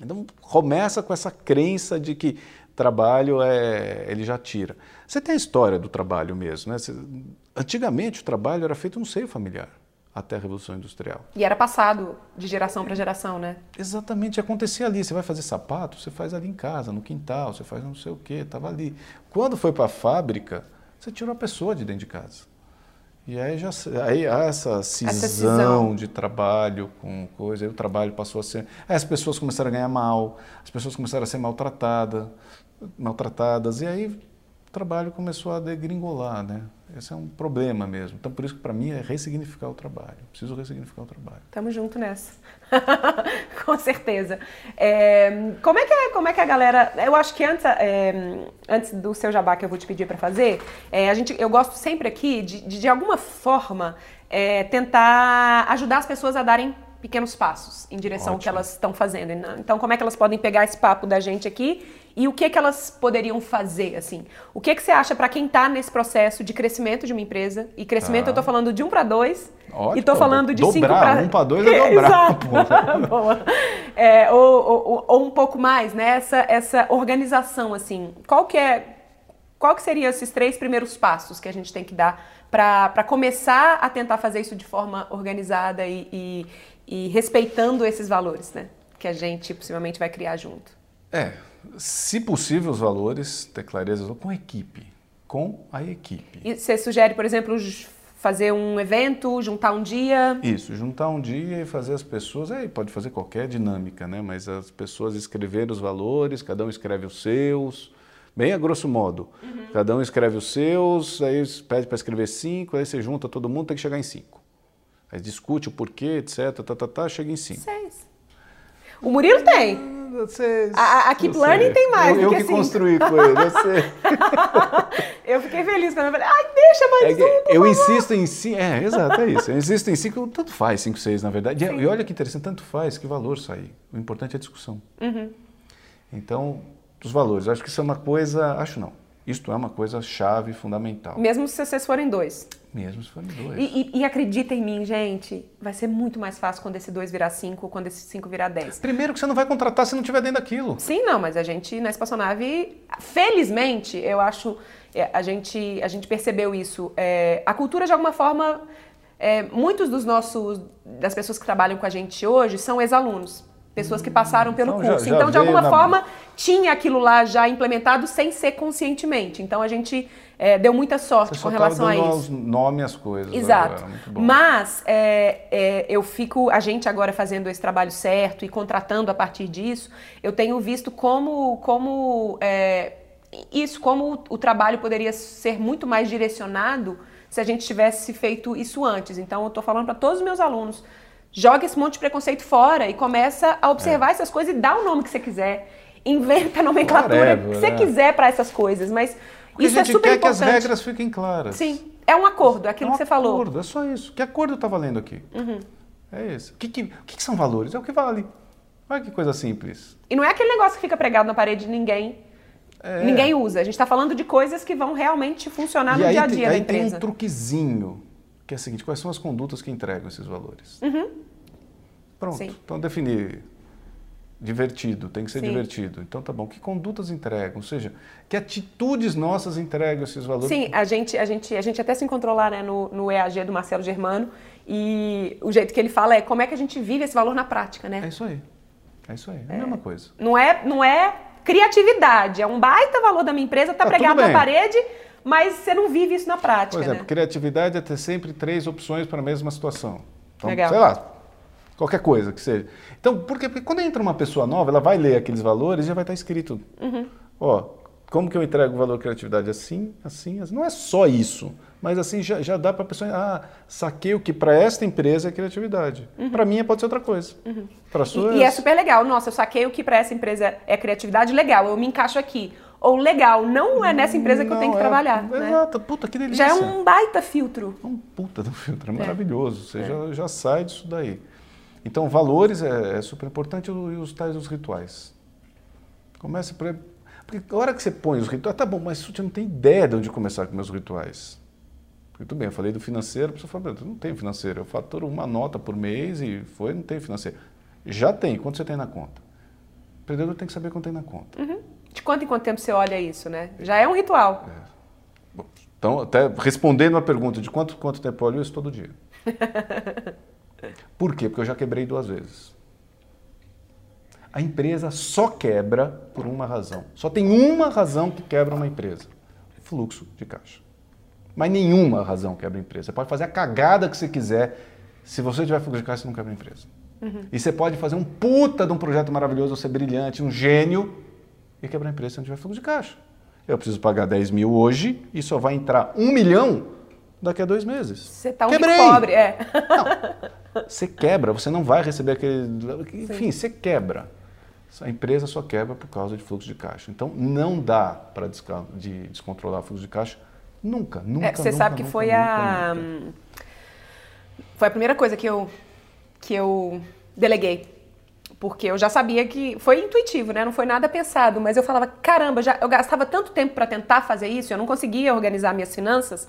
Então começa com essa crença de que trabalho é, ele já tira. Você tem a história do trabalho mesmo, né? Você, antigamente o trabalho era feito no seio familiar até a Revolução Industrial. E era passado de geração para geração, né? Exatamente, acontecia ali. Você vai fazer sapato, você faz ali em casa, no quintal, você faz não sei o quê, estava ali. Quando foi para a fábrica, você tirou a pessoa de dentro de casa. E aí já aí há essa cisão, essa cisão, de trabalho com coisa, aí o trabalho passou a ser. Aí as pessoas começaram a ganhar mal, as pessoas começaram a ser maltratadas, maltratadas, e aí trabalho começou a degringolar, né? Esse é um problema mesmo. Então, por isso que para mim é ressignificar o trabalho. Preciso ressignificar o trabalho. Tamo junto nessa. Com certeza. É, como, é que, é, como é que a galera... Eu acho que antes, é, antes do seu jabá que eu vou te pedir para fazer, é, a gente, eu gosto sempre aqui de, de, de alguma forma, é, tentar ajudar as pessoas a darem pequenos passos em direção Ótimo. ao que elas estão fazendo. Então, como é que elas podem pegar esse papo da gente aqui e o que que elas poderiam fazer, assim? O que que você acha para quem está nesse processo de crescimento de uma empresa? E crescimento, ah. eu estou falando de um para dois Ótimo. e estou falando de dobrar, cinco para um para dois é dobrar. É, ou, ou, ou, um pouco mais, né? Essa, essa organização, assim. Qual que é? Qual que seriam esses três primeiros passos que a gente tem que dar para começar a tentar fazer isso de forma organizada e, e, e respeitando esses valores, né? Que a gente possivelmente vai criar junto. É, se possível, os valores, ter clareza com a equipe, com a equipe. E você sugere, por exemplo, fazer um evento, juntar um dia? Isso, juntar um dia e fazer as pessoas, aí pode fazer qualquer dinâmica, né? Mas as pessoas escreverem os valores, cada um escreve os seus, bem a grosso modo. Uhum. Cada um escreve os seus, aí pede para escrever cinco, aí você junta todo mundo, tem que chegar em cinco. Aí discute o porquê, etc, tá, tá, tá, chega em cinco. Seis. O Murilo tem. Você, a, a Keep Learning tem mais. Eu, eu que assim. construí com ele, eu sei. eu fiquei feliz quando eu falei, ai, deixa mais é, um, Eu insisto em si, é, exato, é isso. Eu insisto em cinco, tanto faz, cinco, seis, na verdade. Sim. E olha que interessante, tanto faz, que valor sair. O importante é a discussão. Uhum. Então, os valores, acho que isso é uma coisa, acho não, isto é uma coisa chave, fundamental. Mesmo se vocês forem dois. Mesmo se forem dois. E, e, e, acredita em mim, gente, vai ser muito mais fácil quando esse dois virar cinco, quando esse cinco virar dez. Primeiro que você não vai contratar se não tiver dentro daquilo. Sim, não, mas a gente na espaçonave, felizmente, eu acho, é, a gente, a gente percebeu isso. É, a cultura, de alguma forma, é, muitos dos nossos, das pessoas que trabalham com a gente hoje são ex-alunos pessoas que passaram pelo então, curso. Já, já então, de alguma na... forma, tinha aquilo lá já implementado sem ser conscientemente. Então, a gente é, deu muita sorte com relação a isso. nome às coisas. Exato. Mas é, é, eu fico, a gente agora fazendo esse trabalho certo e contratando a partir disso, eu tenho visto como, como é, isso, como o, o trabalho poderia ser muito mais direcionado se a gente tivesse feito isso antes. Então, eu estou falando para todos os meus alunos joga esse monte de preconceito fora e começa a observar é. essas coisas e dá o nome que você quiser. Inventa a nomenclatura que você é. quiser para essas coisas, mas Porque isso é super quer importante. que as regras fiquem claras. Sim, é um acordo, é aquilo é um que você falou. acordo, é só isso. Que acordo está valendo aqui? Uhum. É esse. O que, que, que, que, são valores? É o que vale. Olha que coisa simples. E não é aquele negócio que fica pregado na parede de ninguém. É. Ninguém usa. A gente está falando de coisas que vão realmente funcionar e no dia a dia tem, da aí empresa. tem um truquezinho, que é o seguinte, quais são as condutas que entregam esses valores? Uhum. Pronto. Sim. Então definir divertido, tem que ser Sim. divertido. Então tá bom. Que condutas entregam? Ou seja, que atitudes nossas entregam esses valores? Sim, a gente, a gente, a gente até se encontrou lá né, no, no EAG do Marcelo Germano e o jeito que ele fala é como é que a gente vive esse valor na prática, né? É isso aí. É isso aí. É a mesma coisa. Não é, não é criatividade, é um baita valor da minha empresa, tá, tá pregado na parede, mas você não vive isso na prática, Por exemplo, né? criatividade é ter sempre três opções para a mesma situação. Então, Legal. sei lá, Qualquer coisa que seja. Então, porque, porque quando entra uma pessoa nova, ela vai ler aqueles valores e já vai estar escrito. Uhum. Ó, como que eu entrego o valor criatividade? Assim, assim, assim. Não é só isso, mas assim já, já dá para a pessoa. Ah, saquei o que para esta empresa é criatividade. Uhum. Para mim pode ser outra coisa. Uhum. Para sua. E, e é super legal. Nossa, eu saquei o que para essa empresa é criatividade, legal, eu me encaixo aqui. Ou legal, não é nessa empresa que não, eu tenho que é, trabalhar. É, né? Exato, puta, que delícia. Já é um baita filtro. Um puta do filtro, é maravilhoso. Você é. Já, já sai disso daí. Então, valores é, é super importante e os tais os rituais. Comece por. Porque a hora que você põe os rituais, tá bom, mas você não tem ideia de onde começar com meus rituais. Porque tudo bem, eu falei do financeiro, a pessoa fala, não tem financeiro, eu faturo uma nota por mês e foi, não tem financeiro. Já tem, quanto você tem na conta? O empreendedor tem que saber quanto tem na conta. Uhum. De quanto em quanto tempo você olha isso, né? Já é um ritual. É. Então, até respondendo a pergunta de quanto, quanto tempo eu olho isso todo dia. Por quê? Porque eu já quebrei duas vezes. A empresa só quebra por uma razão. Só tem uma razão que quebra uma empresa: fluxo de caixa. Mas nenhuma razão quebra a empresa. Você pode fazer a cagada que você quiser. Se você tiver fluxo de caixa, você não quebra a empresa. Uhum. E você pode fazer um puta de um projeto maravilhoso, ser brilhante, um gênio, e quebrar a empresa se não tiver fluxo de caixa. Eu preciso pagar 10 mil hoje e só vai entrar um milhão daqui a dois meses. Você está um Quebrei. pobre, é. Não, você quebra, você não vai receber aquele... Enfim, Sim. você quebra. A empresa só quebra por causa de fluxo de caixa. Então, não dá para de descontrolar o fluxo de caixa nunca, nunca, é, Você nunca, sabe que nunca, foi nunca, a... Foi a primeira coisa que eu, que eu deleguei porque eu já sabia que foi intuitivo, né? Não foi nada pensado, mas eu falava, caramba, já eu gastava tanto tempo para tentar fazer isso, eu não conseguia organizar minhas finanças.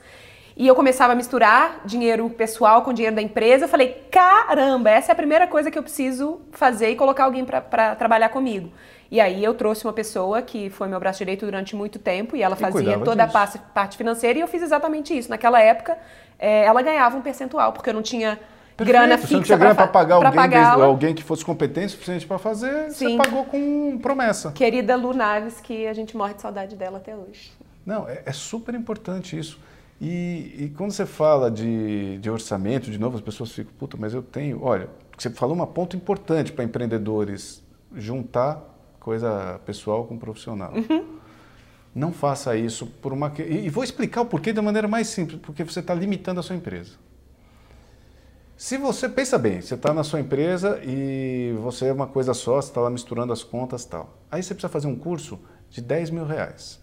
E eu começava a misturar dinheiro pessoal com dinheiro da empresa. Eu falei, caramba, essa é a primeira coisa que eu preciso fazer e colocar alguém para trabalhar comigo. E aí eu trouxe uma pessoa que foi meu braço direito durante muito tempo e ela fazia toda disso. a parte financeira e eu fiz exatamente isso. Naquela época, é, ela ganhava um percentual, porque eu não tinha Perfeito. grana fixa. Você não tinha grana para pagar alguém, pagar alguém que fosse competente o suficiente para fazer, Sim. você pagou com promessa. Querida Lu Naves, que a gente morre de saudade dela até hoje. Não, é, é super importante isso. E, e, quando você fala de, de, orçamento, de novo, as pessoas ficam, puta, mas eu tenho. Olha, você falou um ponto importante para empreendedores: juntar coisa pessoal com profissional. Uhum. Não faça isso por uma. E vou explicar o porquê da maneira mais simples, porque você está limitando a sua empresa. Se você pensa bem, você está na sua empresa e você é uma coisa só, você está lá misturando as contas tal. Aí você precisa fazer um curso de 10 mil reais.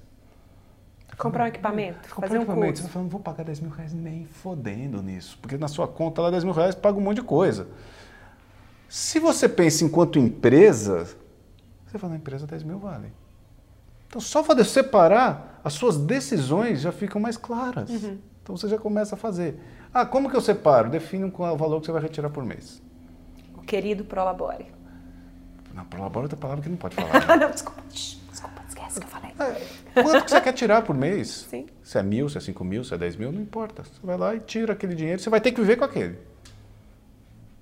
Comprar um equipamento, Comprar fazer um equipamento. curso. Você está falando, não vou pagar 10 mil reais nem fodendo nisso. Porque na sua conta lá 10 mil reais paga um monte de coisa. Se você pensa enquanto empresa, você fala, na empresa 10 mil vale. Então só fazer separar, as suas decisões já ficam mais claras. Uhum. Então você já começa a fazer. Ah, como que eu separo? Define qual é o valor que você vai retirar por mês. O querido Prolabore. Não, Prolabore é outra palavra que não pode falar. Né? não, desculpa. Desculpa, esquece que eu falei. É, quanto que você quer tirar por mês? Sim. Se é mil, se é cinco mil, se é dez mil, não importa. Você vai lá e tira aquele dinheiro, você vai ter que viver com aquele.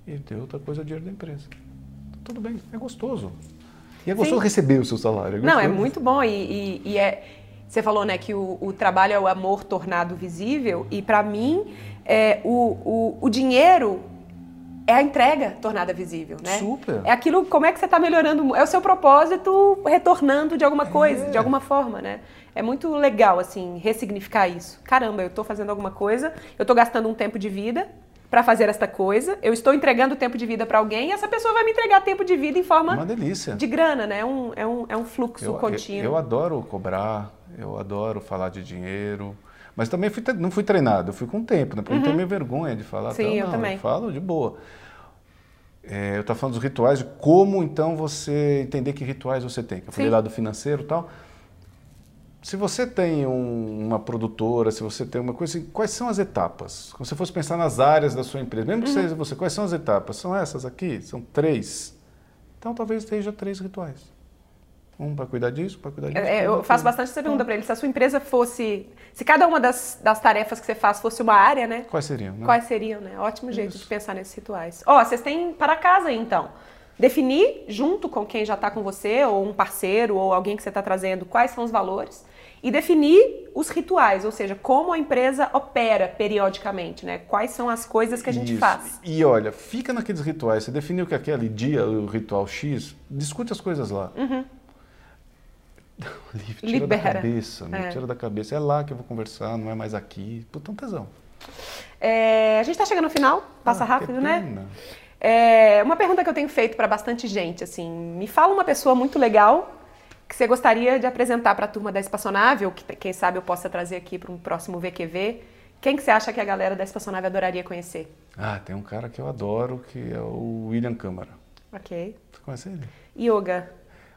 E deu outra coisa, o dinheiro da empresa. Tudo bem, é gostoso. E é gostoso Sim. receber o seu salário. É não, é muito bom e, e, e é... Você falou, né, que o, o, trabalho é o amor tornado visível e para mim é, o, o, o dinheiro é a entrega tornada visível, né? Super. É aquilo, como é que você está melhorando, é o seu propósito retornando de alguma coisa, é. de alguma forma, né? É muito legal, assim, ressignificar isso. Caramba, eu estou fazendo alguma coisa, eu estou gastando um tempo de vida para fazer esta coisa, eu estou entregando tempo de vida para alguém e essa pessoa vai me entregar tempo de vida em forma Uma delícia. de grana, né? É um, é um, é um fluxo eu, contínuo. Eu, eu adoro cobrar, eu adoro falar de dinheiro. Mas também fui, não fui treinado, eu fui com o tempo, né? Porque uhum. eu tenho meio vergonha de falar. Sim, tal. eu não, também. Eu falo de boa. É, eu estava falando dos rituais, de como então você entender que rituais você tem. Eu falei Sim. lá do financeiro e tal. Se você tem um, uma produtora, se você tem uma coisa assim, quais são as etapas? Quando você fosse pensar nas áreas da sua empresa, mesmo que uhum. seja você, quais são as etapas? São essas aqui? São três? Então talvez esteja três rituais. Um para cuidar disso, para cuidar disso. É, eu faço bastante essa pergunta para ele. Se a sua empresa fosse. Se cada uma das, das tarefas que você faz fosse uma área, né? Quais seriam? Né? Quais seriam, né? Ótimo jeito Isso. de pensar nesses rituais. Ó, oh, vocês têm para casa aí, então. Definir junto com quem já está com você, ou um parceiro, ou alguém que você está trazendo, quais são os valores. E definir os rituais, ou seja, como a empresa opera periodicamente, né? Quais são as coisas que a gente Isso. faz. E olha, fica naqueles rituais. Você definiu que aquele dia, o ritual X, discute as coisas lá. Uhum. Livre, tira Libera. da cabeça, né? É. Tira da cabeça. É lá que eu vou conversar, não é mais aqui. Puta, um tesão. É, a gente está chegando no final, passa ah, rápido, né? É, uma pergunta que eu tenho feito para bastante gente, assim, me fala uma pessoa muito legal que você gostaria de apresentar para a turma da Espaçonável, que quem sabe eu possa trazer aqui para um próximo VQV. Quem que você acha que a galera da Espaçonável adoraria conhecer? Ah, tem um cara que eu adoro que é o William Câmara. Ok. Você conhece ele? Yoga.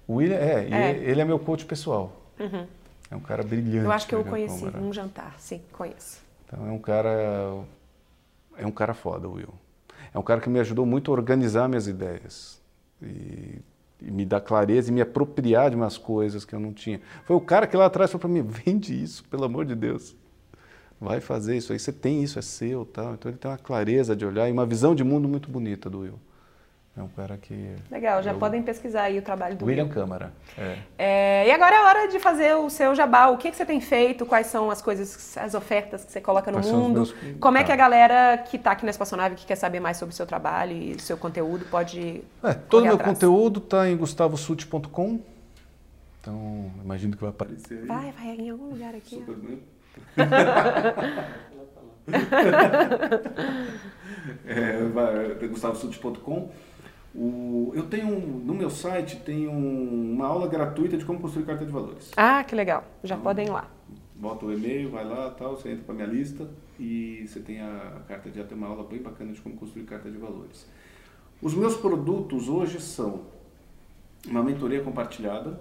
O William, é, É. ele é meu coach pessoal. Uhum. É um cara brilhante. Eu acho que eu o William conheci num jantar. Sim, conheço. Então é um cara. É um cara foda, o Will. É um cara que me ajudou muito a organizar minhas ideias. E, e me dar clareza e me apropriar de umas coisas que eu não tinha. Foi o cara que lá atrás falou para mim: vende isso, pelo amor de Deus. Vai fazer isso aí, você tem isso, é seu. Tal. Então ele tem uma clareza de olhar e uma visão de mundo muito bonita do Will. É um cara que. Legal, já eu- podem pesquisar aí o trabalho do William Will. Câmara. É. É, e agora é hora de fazer o seu jabá. O que, que você tem feito? Quais são as coisas, as ofertas que você coloca no Quais mundo? meus- Como é tá. que a galera que está aqui na Espaçonave, que quer saber mais sobre o seu trabalho e seu conteúdo, pode. É, todo o meu atrás? conteúdo está em gustavosut.com. Então, imagino que vai aparecer aí. Vai, vai em algum lugar aqui. ó. Super bonito. é, vai, gustavosut.com. O, eu tenho no meu site tem um- uma aula gratuita de como construir carta de valores. Ah, que legal. Já podem ir lá. Bota o e-mail, vai lá, tal, você entra para minha lista e você tem a, a carta de tem uma aula bem bacana de como construir carta de valores. Os meus produtos hoje são uma mentoria compartilhada,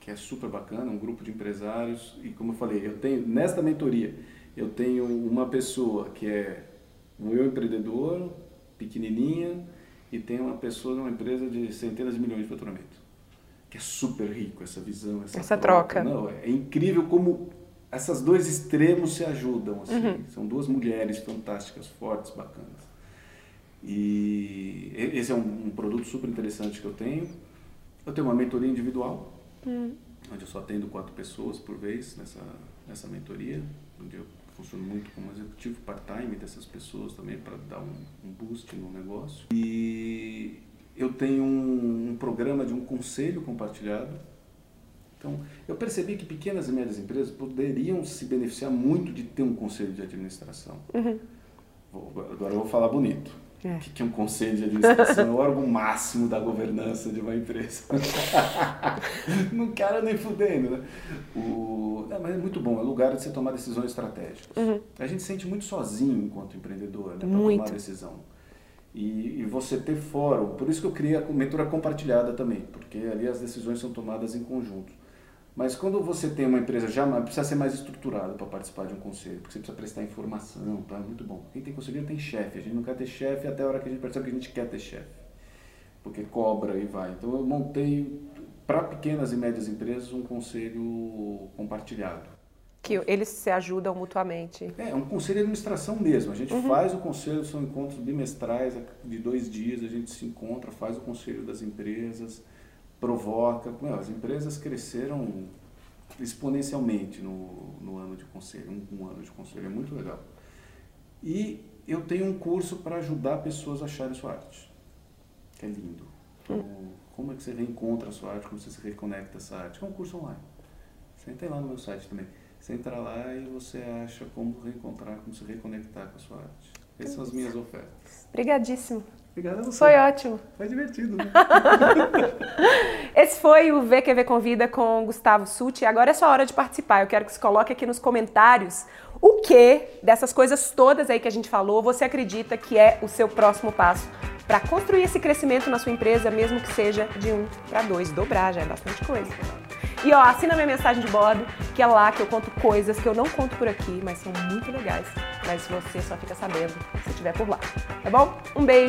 que é super bacana, um grupo de empresários e como eu falei, eu tenho nesta mentoria eu tenho uma pessoa que é um eu empreendedor, pequenininha, e tem uma pessoa numa empresa de centenas de milhões de faturamento. Que é super rico essa visão, essa, Essa troca. Não, é incrível como esses dois extremos se ajudam. Assim. São duas mulheres fantásticas, fortes, bacanas. E esse é um, um produto super interessante que eu tenho. Eu tenho uma mentoria individual, onde eu só atendo quatro pessoas por vez nessa, nessa mentoria, onde eu funciono muito como executivo part-time dessas pessoas também para dar um, um boost no negócio. E eu tenho um, um programa de um conselho compartilhado. Então, eu percebi que pequenas e médias empresas poderiam se beneficiar muito de ter um conselho de administração. Vou- agora eu vou falar bonito. É. O que que é um conselho de administração? É o órgão máximo da governança de uma empresa. não quero nem fudendo, né? O... É, mas é muito bom, é lugar de você tomar decisões estratégicas. A gente se sente muito sozinho enquanto empreendedor, né? Para tomar decisão. E, e você ter fórum, por isso que eu criei a mentoria compartilhada também, porque ali as decisões são tomadas em conjunto. Mas quando você tem uma empresa já precisa ser mais estruturada para participar de um conselho, porque você precisa prestar informação, tá? Muito bom. Quem tem conselheiro tem chefe. A gente não quer ter chefe até a hora que a gente percebe que a gente quer ter chefe, porque cobra e vai. Então eu montei para pequenas e médias empresas um conselho compartilhado. Que eles se ajudam mutuamente. É, é um conselho de administração mesmo. A gente faz o conselho, são encontros bimestrais de dois dias, a gente se encontra, faz o conselho das empresas, provoca. As empresas cresceram exponencialmente no, no ano de conselho, um, um ano de conselho, é muito legal. E eu tenho um curso para ajudar pessoas a acharem sua arte, que é lindo. Então, como é que você reencontra a sua arte, como você se reconecta a essa arte? É um curso online. Você entra lá no meu site também. Você entra lá e você acha como reencontrar, como se reconectar com a sua arte. Essas são as minhas ofertas. Obrigadíssimo. Obrigado a você. Foi ótimo. Foi divertido, né? Esse foi o VQV Convida com Gustavo Suti. Agora é sua hora de participar. Eu quero que você coloque aqui nos comentários o que dessas coisas todas aí que a gente falou você acredita que é o seu próximo passo para construir esse crescimento na sua empresa, mesmo que seja de um para dois. Dobrar já é bastante coisa. E ó, assina minha mensagem de bordo, que é lá que eu conto coisas que eu não conto por aqui, mas são muito legais. Mas você só fica sabendo se estiver por lá. Tá bom? Um beijo.